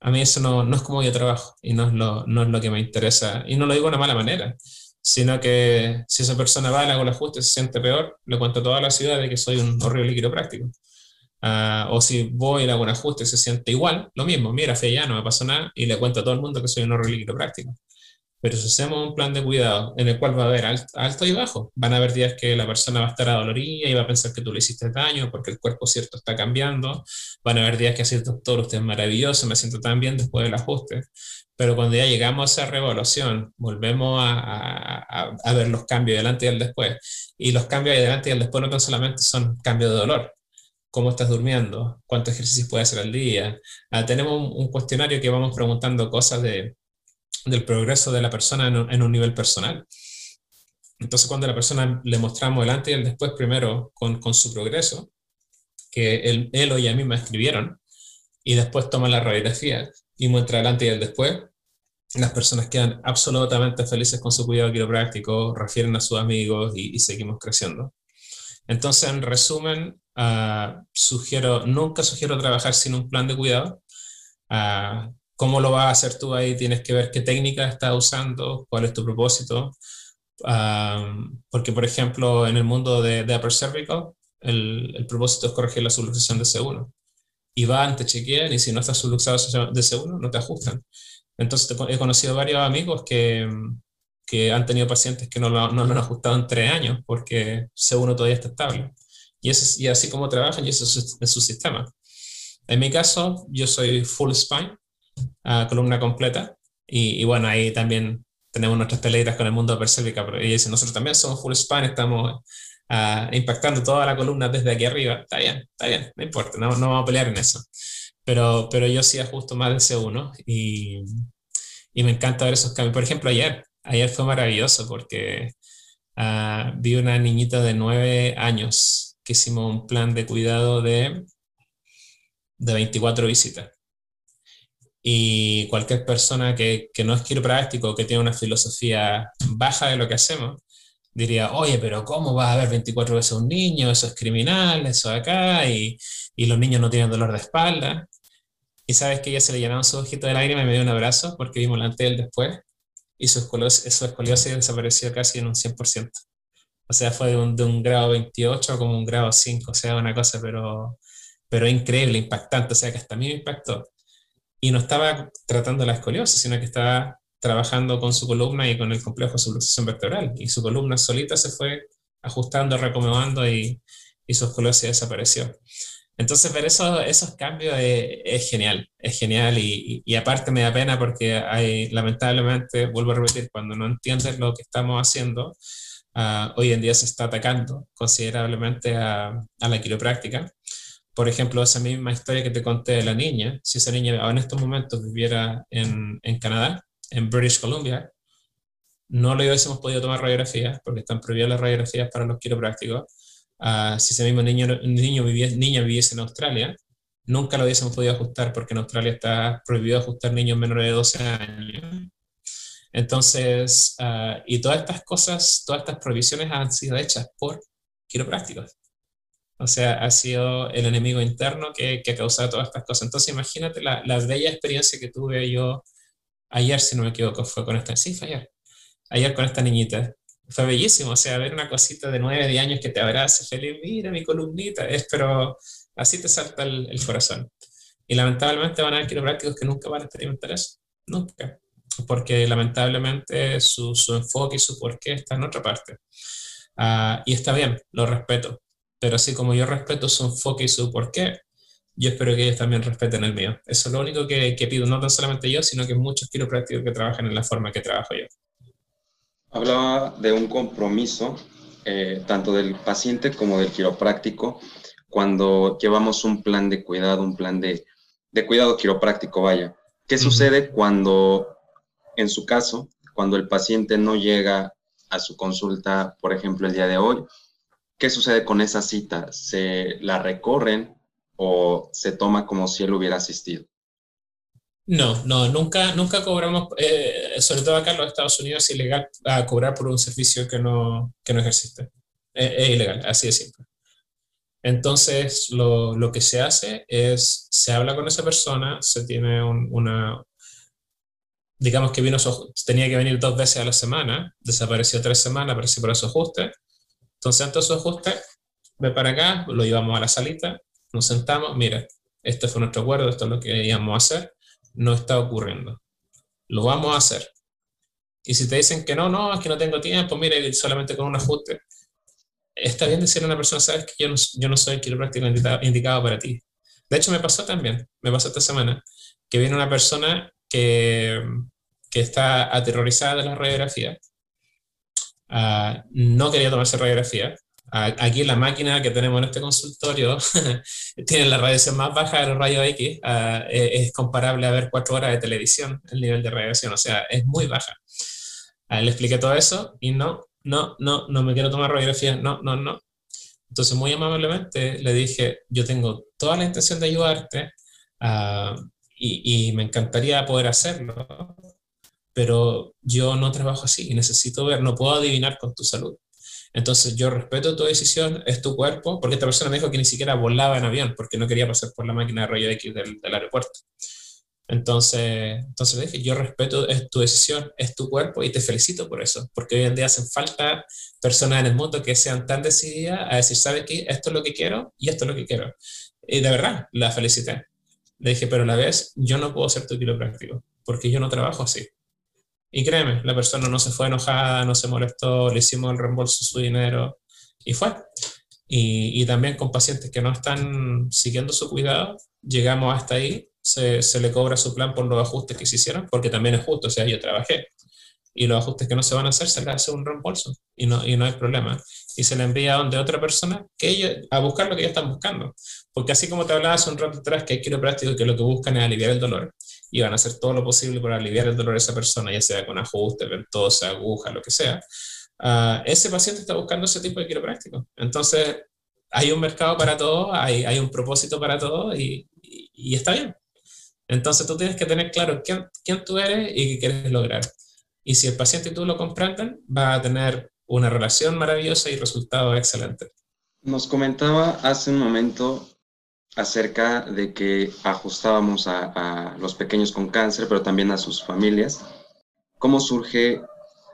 a mí eso no, no, es como yo trabajo y no es, lo, no es lo que me interesa. Y no lo digo de una mala manera, sino que si esa persona va, le hago el ajuste, se siente peor, le cuento a toda la ciudad de que soy un horrible quiropráctico. Uh, o si voy y le hago un ajuste, se siente igual, lo mismo, mira, fe, ya no me pasó nada, y le cuento a todo el mundo que soy un horrible quiropráctico. Pero si hacemos un plan de cuidado en el cual va a haber alto, y bajo, van a haber días que la persona va a estar adolorida y va a pensar que tú le hiciste daño porque el cuerpo cierto está cambiando. Van a haber días que así, doctor, usted es maravilloso, me siento tan bien después del ajuste. Pero cuando ya llegamos a esa revolución, volvemos a, a, ver los cambios delante y el después. Y los cambios delante y el después no solamente son cambios de dolor, cómo estás durmiendo, cuántos ejercicios puedes hacer al día. Ah, tenemos un, cuestionario que vamos preguntando cosas de, del progreso de la persona en un, nivel personal. Entonces, cuando a la persona le mostramos el antes y el después, primero con, con su progreso, que él, él, o ella misma escribieron, y después toma la radiografía, y muestra adelante y el después. Las personas quedan absolutamente felices con su cuidado quiropráctico, refieren a sus amigos y, seguimos creciendo. Entonces, en resumen, uh, sugiero, nunca sugiero trabajar sin un plan de cuidado. Uh, ¿Cómo lo vas a hacer tú ahí? Tienes que ver qué técnica estás usando, cuál es tu propósito. Porque, por ejemplo, en el mundo de, de upper cervical, el, el, propósito es corregir la subluxación de C1 y van, te chequean y si no estás subluxado de seguro, no te ajustan. Entonces he conocido varios amigos que, que han tenido pacientes que no lo, no han ajustado en tres años porque C1 todavía está estable. Y, así como trabajan, y eso es, su sistema. En mi caso, yo soy full spine, uh, columna completa, y, y, bueno, ahí también tenemos nuestras peleitas con el mundo de persérvica, pero ellos dicen, nosotros también somos full spine, estamos impactando toda la columna desde aquí arriba, está bien, está bien, no importa, no, no vamos a pelear en eso. Pero, pero yo sí ajusto más de C1 y, y me encanta ver esos cambios. Por ejemplo, ayer, ayer fue maravilloso porque uh, vi una niñita de 9 años que hicimos un plan de cuidado de, de 24 visitas. Y cualquier persona que, que no es quiropráctico, que tiene una filosofía baja de lo que hacemos, diría, oye, pero ¿cómo vas a ver 24 veces un niño? Eso es criminal, eso acá, y, y, los niños no tienen dolor de espalda. Y sabes que ella se le llenaron sus ojitos de lágrimas y me dio un abrazo porque vimos la él después y su escoliosis, su escoliosis desapareció casi en un 100%. O sea, fue de un, de un, grado 28 como un grado 5, o sea, una cosa, pero, pero increíble, impactante, o sea, que hasta a mí me impactó. Y no estaba tratando la escoliosis, sino que estaba trabajando con su columna y con el complejo de subluxación vertebral. Y su columna solita se fue ajustando, recomendando y, y su escoliosis desapareció. Entonces, ver eso, esos cambios es, genial, es genial y, y, aparte me da pena porque hay, lamentablemente, vuelvo a repetir, cuando no entiendes lo que estamos haciendo, uh, hoy en día se está atacando considerablemente a, a, la quiropráctica. Por ejemplo, esa misma historia que te conté de la niña, si esa niña en estos momentos viviera en, en Canadá, en British Columbia, no le hubiésemos podido tomar radiografías porque están prohibidas las radiografías para los quiroprácticos. Uh, si ese mismo niño, niño viviese, niña viviese en Australia, nunca lo hubiésemos podido ajustar porque en Australia está prohibido ajustar niños menores de 12 años. Entonces, uh, y todas estas cosas, todas estas prohibiciones han sido hechas por quiroprácticos. O sea, ha sido el enemigo interno que, que ha causado todas estas cosas. Entonces, imagínate la, la bella experiencia que tuve yo ayer, si no me equivoco, fue con esta, sí, fue ayer, ayer con esta niñita. Fue bellísimo, o sea, ver una cosita de 9, de años que te abrace feliz, mira mi columnita, es, pero así te salta el, corazón. Y lamentablemente van a haber quiroprácticos que nunca van a experimentar eso, nunca, porque lamentablemente su, su enfoque y su porqué está en otra parte. Uh, y está bien, lo respeto, pero así como yo respeto su enfoque y su porqué, yo espero que ellos también respeten el mío. Eso es lo único que, que pido, no tan solamente yo, sino que muchos quiroprácticos que trabajan en la forma que trabajo yo. Hablaba de un compromiso, eh, tanto del paciente como del quiropráctico, cuando llevamos un plan de cuidado, un plan de, de cuidado quiropráctico, vaya. ¿Qué uh -huh. sucede cuando, en su caso, cuando el paciente no llega a su consulta, por ejemplo, el día de hoy? ¿Qué sucede con esa cita? ¿Se la recorren? o se toma como si él hubiera asistido? No, no, nunca, nunca cobramos, eh, sobre todo acá en los Estados Unidos, es ilegal a cobrar por un servicio que no, que no ejerciste. Es, es ilegal, así de simple. Entonces, lo, lo, que se hace es, se habla con esa persona, se tiene un, una, digamos que vino tenía que venir dos veces a la semana, desapareció tres semanas, apareció por su ajuste. Entonces, antes de su ajuste, ve para acá, lo llevamos a la salita, nos sentamos, mira, este fue nuestro acuerdo, esto es lo que íbamos a hacer, no está ocurriendo. Lo vamos a hacer. Y si te dicen que no, no, es que no tengo tiempo, mira, solamente con un ajuste. Está bien decirle a una persona, sabes que yo no, yo no soy el quiropráctico indicado para ti. De hecho, me pasó también, me pasó esta semana, que viene una persona que, que está aterrorizada de la radiografía, uh, no quería tomarse radiografía, Aquí la máquina que tenemos en este consultorio *laughs* tiene la radiación más baja de los rayos X, uh, es comparable a ver cuatro horas de televisión, el nivel de radiación, o sea, es muy baja. Uh, le expliqué todo eso y no, no, no, no me quiero tomar radiografía, no, no, no. Entonces, muy amablemente le dije, yo tengo toda la intención de ayudarte uh, y, me encantaría poder hacerlo, pero yo no trabajo así y necesito ver, no puedo adivinar con tu salud. Entonces yo respeto tu decisión, es tu cuerpo, porque esta persona me dijo que ni siquiera volaba en avión porque no quería pasar por la máquina de rayo X del, aeropuerto. Entonces, entonces le dije, yo respeto es tu decisión, es tu cuerpo y te felicito por eso, porque hoy en día hacen falta personas en el mundo que sean tan decididas a decir, ¿sabes qué? Esto es lo que quiero y esto es lo que quiero. Y de verdad, la felicité. Le dije, pero a la vez, yo no puedo ser tu quiropráctico, porque yo no trabajo así. Y créeme, la persona no se fue enojada, no se molestó, le hicimos el reembolso de su dinero y fue. Y, y también con pacientes que no están siguiendo su cuidado, llegamos hasta ahí, se, se, le cobra su plan por los ajustes que se hicieron, porque también es justo, o sea, yo trabajé. Y los ajustes que no se van a hacer, se le hace un reembolso y no, y no hay problema. Y se le envía a donde otra persona que ellos, a buscar lo que ellos están buscando. Porque así como te hablaba hace un rato atrás, que hay quiroprácticos que lo que buscan es aliviar el dolor y van a hacer todo lo posible por aliviar el dolor de esa persona, ya sea con ajustes, ventosa, aguja, lo que sea. Uh, ese paciente está buscando ese tipo de quiropráctico. Entonces, hay un mercado para todo, hay, hay un propósito para todo y, y, y, está bien. Entonces, tú tienes que tener claro quién, quién tú eres y qué quieres lograr. Y si el paciente y tú lo comprenden, va a tener una relación maravillosa y resultados excelentes. Nos comentaba hace un momento acerca de que ajustábamos a, los pequeños con cáncer, pero también a sus familias. ¿Cómo surge?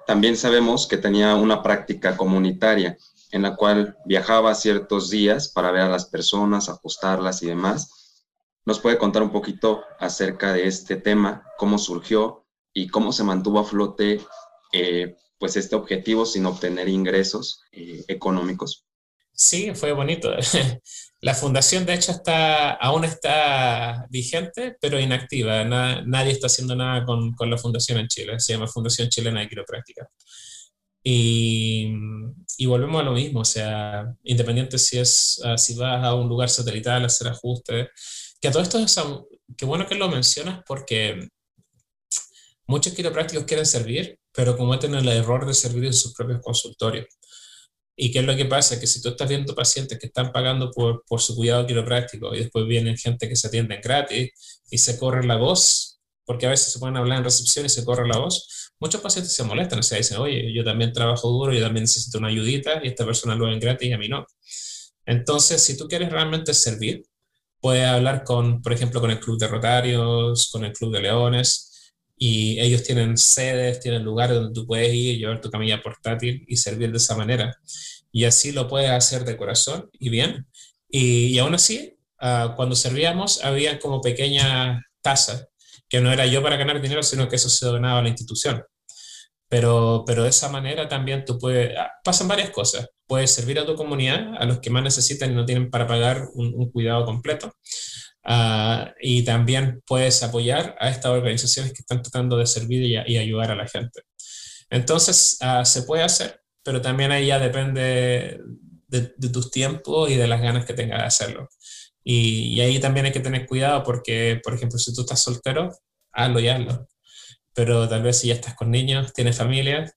También sabemos que tenía una práctica comunitaria en la cual viajaba ciertos días para ver a las personas, ajustarlas y demás. ¿Nos puede contar un poquito acerca de este tema, cómo surgió y cómo se mantuvo a flote eh, pues este objetivo sin obtener ingresos eh, económicos? Sí, fue bonito. *laughs* La fundación, de hecho, está, aún está vigente, pero inactiva. nadie está haciendo nada con, con, la fundación en Chile. Se llama Fundación Chilena de Quiropráctica. Y, y, volvemos a lo mismo, o sea, independiente si, es, uh, si vas a un lugar satelital a hacer ajustes, que a todo esto es, qué bueno que lo mencionas porque muchos quiroprácticos quieren servir, pero cometen el error de servir en sus propios consultorios. ¿Y qué es lo que pasa? Que si tú estás viendo pacientes que están pagando por, por su cuidado quiropráctico y después vienen gente que se atienden gratis y se corre la voz, porque a veces se pueden hablar en recepción y se corre la voz, muchos pacientes se molestan, o sea, dicen, oye, yo también trabajo duro, yo también necesito una ayudita y esta persona lo ven gratis y a mí no. Entonces, si tú quieres realmente servir, puedes hablar con, por ejemplo, con el Club de Rotarios, con el Club de Leones, y ellos tienen sedes, tienen lugares donde tú puedes ir, llevar tu camilla portátil y servir de esa manera. Y así lo puedes hacer de corazón y bien. Y, y aún así, uh, cuando servíamos, había como pequeñas tasas, que no era yo para ganar dinero, sino que eso se donaba a la institución. Pero, pero de esa manera también tú puedes, ah, pasan varias cosas. Puedes servir a tu comunidad, a los que más necesitan y no tienen para pagar un cuidado completo. Uh, y también puedes apoyar a estas organizaciones que están tratando de servir y, y ayudar a la gente. Entonces, uh, se puede hacer, pero también ahí ya depende de, de, tus tiempos y de las ganas que tengas de hacerlo. Y, y, ahí también hay que tener cuidado porque, por ejemplo, si tú estás soltero, hazlo y hazlo. Pero tal vez si ya estás con niños, tienes familia,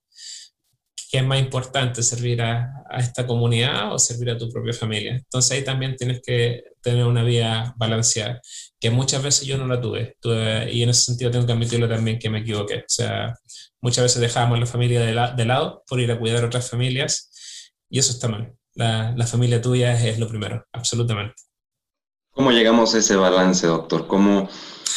¿qué es más importante, servir a, a, esta comunidad o servir a tu propia familia? Entonces ahí también tienes que tener una vida balanceada, que muchas veces yo no la tuve, tuve y en ese sentido tengo que admitirlo también que me equivoqué. O sea, muchas veces dejábamos la familia de, la, de lado por ir a cuidar a otras familias y eso está mal. La, la familia tuya es, es, lo primero, absolutamente. ¿Cómo llegamos a ese balance, doctor? ¿Cómo,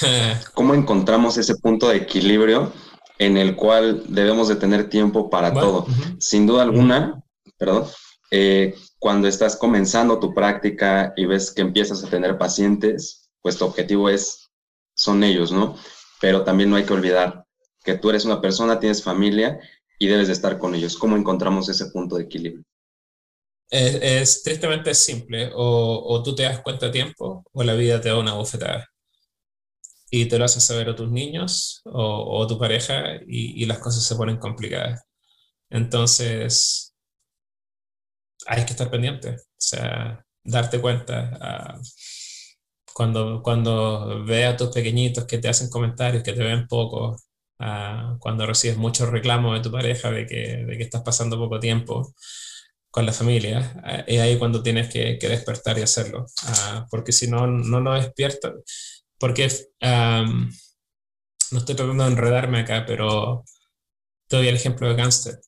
*laughs* ¿Cómo encontramos ese punto de equilibrio? en el cual debemos de tener tiempo para bueno, todo. Uh -huh. Sin duda alguna, uh -huh. perdón, eh, cuando estás comenzando tu práctica y ves que empiezas a tener pacientes, pues tu objetivo es, son ellos, ¿no? Pero también no hay que olvidar que tú eres una persona, tienes familia y debes de estar con ellos. ¿Cómo encontramos ese punto de equilibrio? Es, es tristemente simple, o, o, tú te das cuenta a tiempo o la vida te da una bofetada y te lo haces saber a tus niños o, o tu pareja y, y, las cosas se ponen complicadas. Entonces, hay que estar pendiente, o sea, darte cuenta. Uh, cuando, cuando ve a tus pequeñitos que te hacen comentarios, que te ven poco, uh, cuando recibes muchos reclamos de tu pareja de que, de que estás pasando poco tiempo con la familia, uh, es ahí cuando tienes que, que despertar y hacerlo, porque si no, no lo despiertas Porque no estoy tratando de enredarme acá, pero te doy el ejemplo de Gangster.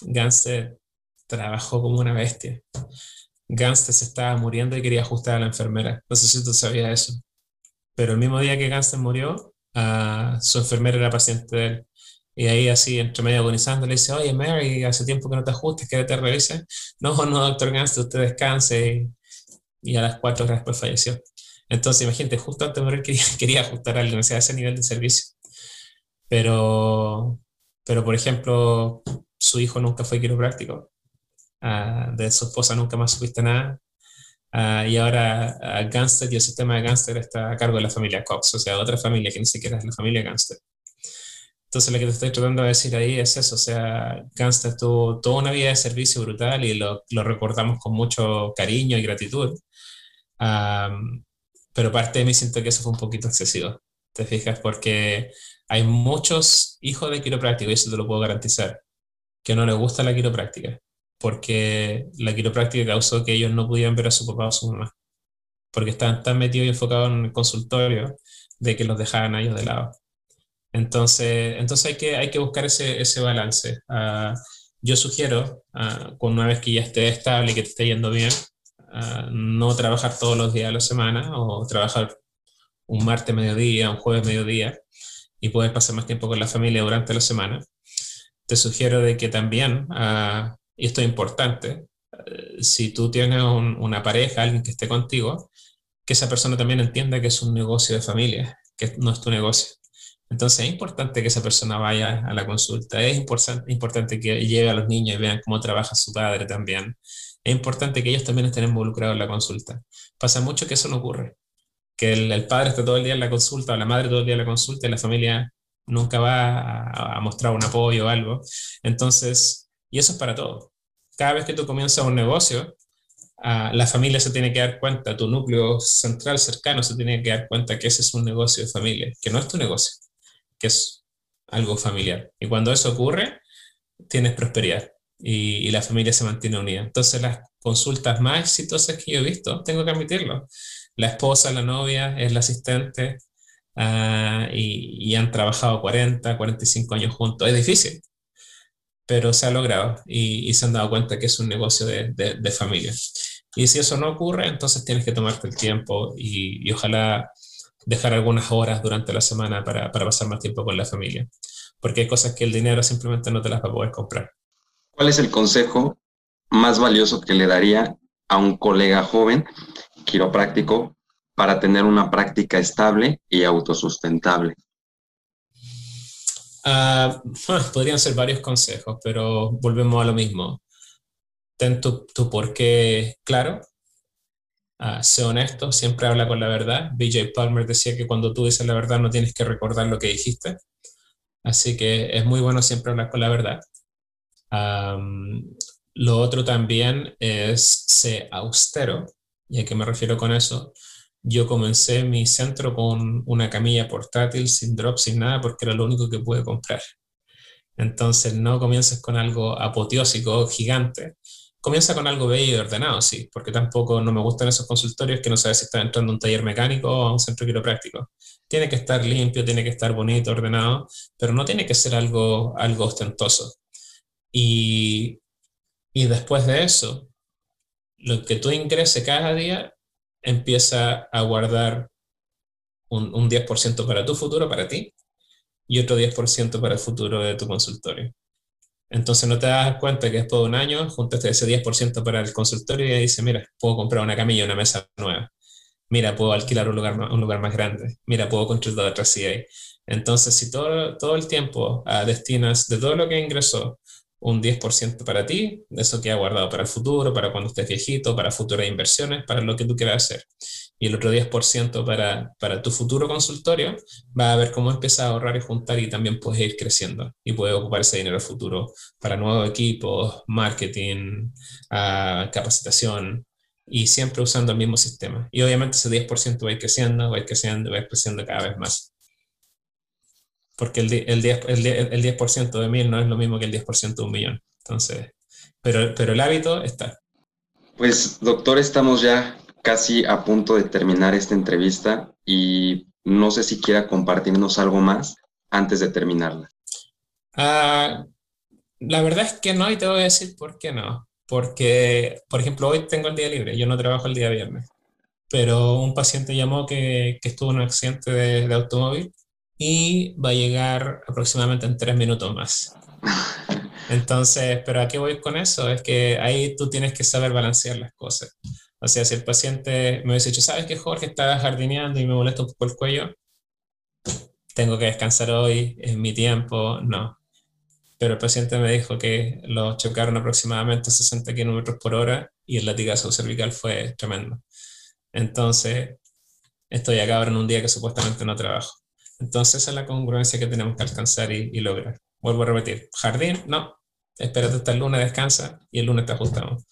Gangster trabajó como una bestia. Gangster se estaba muriendo y quería ajustar a la enfermera. No sé si tú sabías eso. Pero el mismo día que Gangster murió, uh, su enfermera era paciente de él. Y ahí así, entre medio agonizando, le dice, oye, Mary, hace tiempo que no te ajustes, que te revise. No, no, doctor Gangster, usted descanse. Y, a las cuatro horas después falleció. Entonces, imagínate, justo antes de morir quería, *laughs* quería ajustar algo, o sea, ese nivel de servicio. Pero, pero, por ejemplo, su hijo nunca fue quiropráctico. Uh, de su esposa nunca más supiste nada. Uh, y ahora uh, Gangster y el sistema de Gangster está a cargo de la familia Cox, o sea, otra familia que ni siquiera es la familia Gangster. Entonces, lo que te estoy tratando de decir ahí es eso, o sea, Gangster tuvo toda una vida de servicio brutal y lo, lo recordamos con mucho cariño y gratitud. Um, pero parte de mí siento que eso fue un poquito excesivo, ¿te fijas? Porque hay muchos hijos de quiropráctico, y eso te lo puedo garantizar, que no les gusta la quiropráctica, porque la quiropráctica causó que ellos no pudieran ver a su papá o su mamá, porque estaban tan metidos y enfocados en el consultorio de que los dejaban a ellos de lado. Entonces, entonces hay, que, hay que buscar ese, ese balance. Uh, yo sugiero, uh, una vez que ya esté estable y que te esté yendo bien, no trabajar todos los días de la semana o trabajar un martes mediodía, un jueves mediodía y poder pasar más tiempo con la familia durante la semana. Te sugiero de que también, uh, y esto es importante, uh, si tú tienes un, una pareja, alguien que esté contigo, que esa persona también entienda que es un negocio de familia, que no es tu negocio. Entonces es importante que esa persona vaya a la consulta, es importante que lleve a los niños y vean cómo trabaja su padre también es importante que ellos también estén involucrados en la consulta. Pasa mucho que eso no ocurre, que el, padre esté todo el día en la consulta o la madre todo el día en la consulta y la familia nunca va a, mostrar un apoyo o algo. Entonces, y eso es para todo. Cada vez que tú comienzas un negocio, ah, la familia se tiene que dar cuenta, tu núcleo central cercano se tiene que dar cuenta que ese es un negocio de familia, que no es tu negocio, que es algo familiar. Y cuando eso ocurre, tienes prosperidad y, la familia se mantiene unida. Entonces las consultas más exitosas que yo he visto, tengo que admitirlo, la esposa, la novia, es la asistente uh, y, y, han trabajado 40, 45 años juntos. Es difícil, pero se ha logrado y, se han dado cuenta que es un negocio de, de, familia. Y si eso no ocurre, entonces tienes que tomarte el tiempo y, y ojalá dejar algunas horas durante la semana para, para pasar más tiempo con la familia, porque hay cosas que el dinero simplemente no te las va a poder comprar. ¿Cuál es el consejo más valioso que le daría a un colega joven quiropráctico para tener una práctica estable y autosustentable? Uh, podrían ser varios consejos, pero volvemos a lo mismo. Ten tu, tu porqué claro, uh, sé honesto, siempre habla con la verdad. BJ Palmer decía que cuando tú dices la verdad no tienes que recordar lo que dijiste. Así que es muy bueno siempre hablar con la verdad lo otro también es ser austero. ¿Y a qué me refiero con eso? Yo comencé mi centro con una camilla portátil, sin drop, sin nada, porque era lo único que pude comprar. Entonces no comiences con algo apoteósico, gigante. Comienza con algo bello y ordenado, sí, porque tampoco no me gustan esos consultorios que no sabes si estás entrando a un taller mecánico o a un centro quiropráctico. Tiene que estar limpio, tiene que estar bonito, ordenado, pero no tiene que ser algo, algo ostentoso. Y, y después de eso, lo que tú ingreses cada día empieza a guardar un, un 10% para tu futuro, para ti, y otro 10% para el futuro de tu consultorio. Entonces no te das cuenta que después de un año juntaste ese 10% para el consultorio y dices, mira, puedo comprar una camilla, una mesa nueva. Mira, puedo alquilar un lugar, un lugar más grande. Mira, puedo construir otra CA. Entonces, si todo, todo el tiempo uh, destinas de todo lo que ingresó un 10% para ti, eso que ha guardado para el futuro, para cuando estés viejito, para futuras inversiones, para lo que tú quieras hacer. Y el otro 10% para, para tu futuro consultorio, va a ver cómo empiezas a ahorrar y juntar y también puedes ir creciendo y puedes ocupar ese dinero futuro para nuevos equipos, marketing, uh, capacitación y siempre usando el mismo sistema. Y obviamente ese 10% va a ir creciendo, va a ir creciendo, va a ir creciendo cada vez más porque el, el 10%, el, el 10 de mil no es lo mismo que el 10% de un millón. Entonces, pero, pero el hábito está. Pues, doctor, estamos ya casi a punto de terminar esta entrevista y no sé si quiera compartirnos algo más antes de terminarla. Ah, la verdad es que no, y te voy a decir por qué no. Porque, por ejemplo, hoy tengo el día libre, yo no trabajo el día viernes, pero un paciente llamó que, que estuvo en un accidente de, de automóvil y va a llegar aproximadamente en tres minutos más. Entonces, pero ¿a qué voy con eso? Es que ahí tú tienes que saber balancear las cosas. O sea, si el paciente me hubiese dicho, ¿sabes que Jorge está jardineando y me molesta un poco el cuello? Tengo que descansar hoy, es mi tiempo, no. Pero el paciente me dijo que lo chocaron aproximadamente 60 kilómetros por hora y el latigazo cervical fue tremendo. Entonces, estoy acá ahora en un día que supuestamente no trabajo. Entonces, esa es la congruencia que tenemos que alcanzar y, lograr. Vuelvo a repetir, jardín, no, espérate hasta el lunes, descansa y el lunes te ajustamos.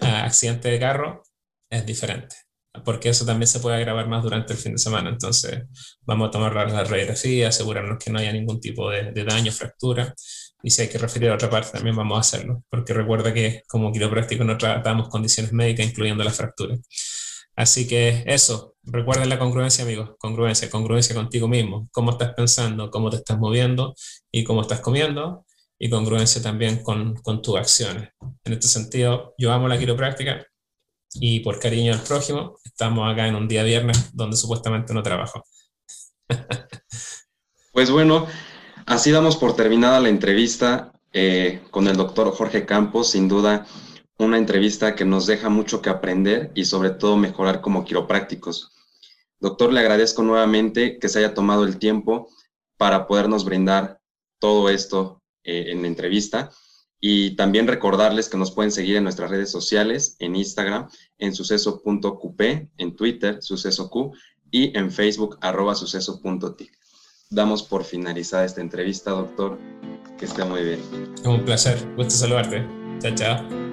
accidente de carro es diferente, porque eso también se puede agravar más durante el fin de semana. Entonces, vamos a tomar la radiografía, asegurarnos que no haya ningún tipo de, de daño, fractura. Y si hay que referir a otra parte, también vamos a hacerlo, porque recuerda que como quiropráctico no tratamos condiciones médicas, incluyendo la fractura. Así que eso, recuerden la congruencia, amigos, congruencia, congruencia contigo mismo, cómo estás pensando, cómo te estás moviendo y cómo estás comiendo, y congruencia también con, con tus acciones. En este sentido, yo amo la quiropráctica y por cariño al prójimo, estamos acá en un día viernes donde supuestamente no trabajo. *laughs* pues bueno, así damos por terminada la entrevista eh, con el doctor Jorge Campos, sin duda una entrevista que nos deja mucho que aprender y sobre todo mejorar como quiroprácticos. Doctor, le agradezco nuevamente que se haya tomado el tiempo para podernos brindar todo esto eh, en la entrevista y también recordarles que nos pueden seguir en nuestras redes sociales, en Instagram, en suceso.qp, en Twitter, sucesoq y en Facebook, arroba suceso.tic. Damos por finalizada esta entrevista, doctor. Que esté muy bien. Un placer. Gusto saludarte. Chao, chao.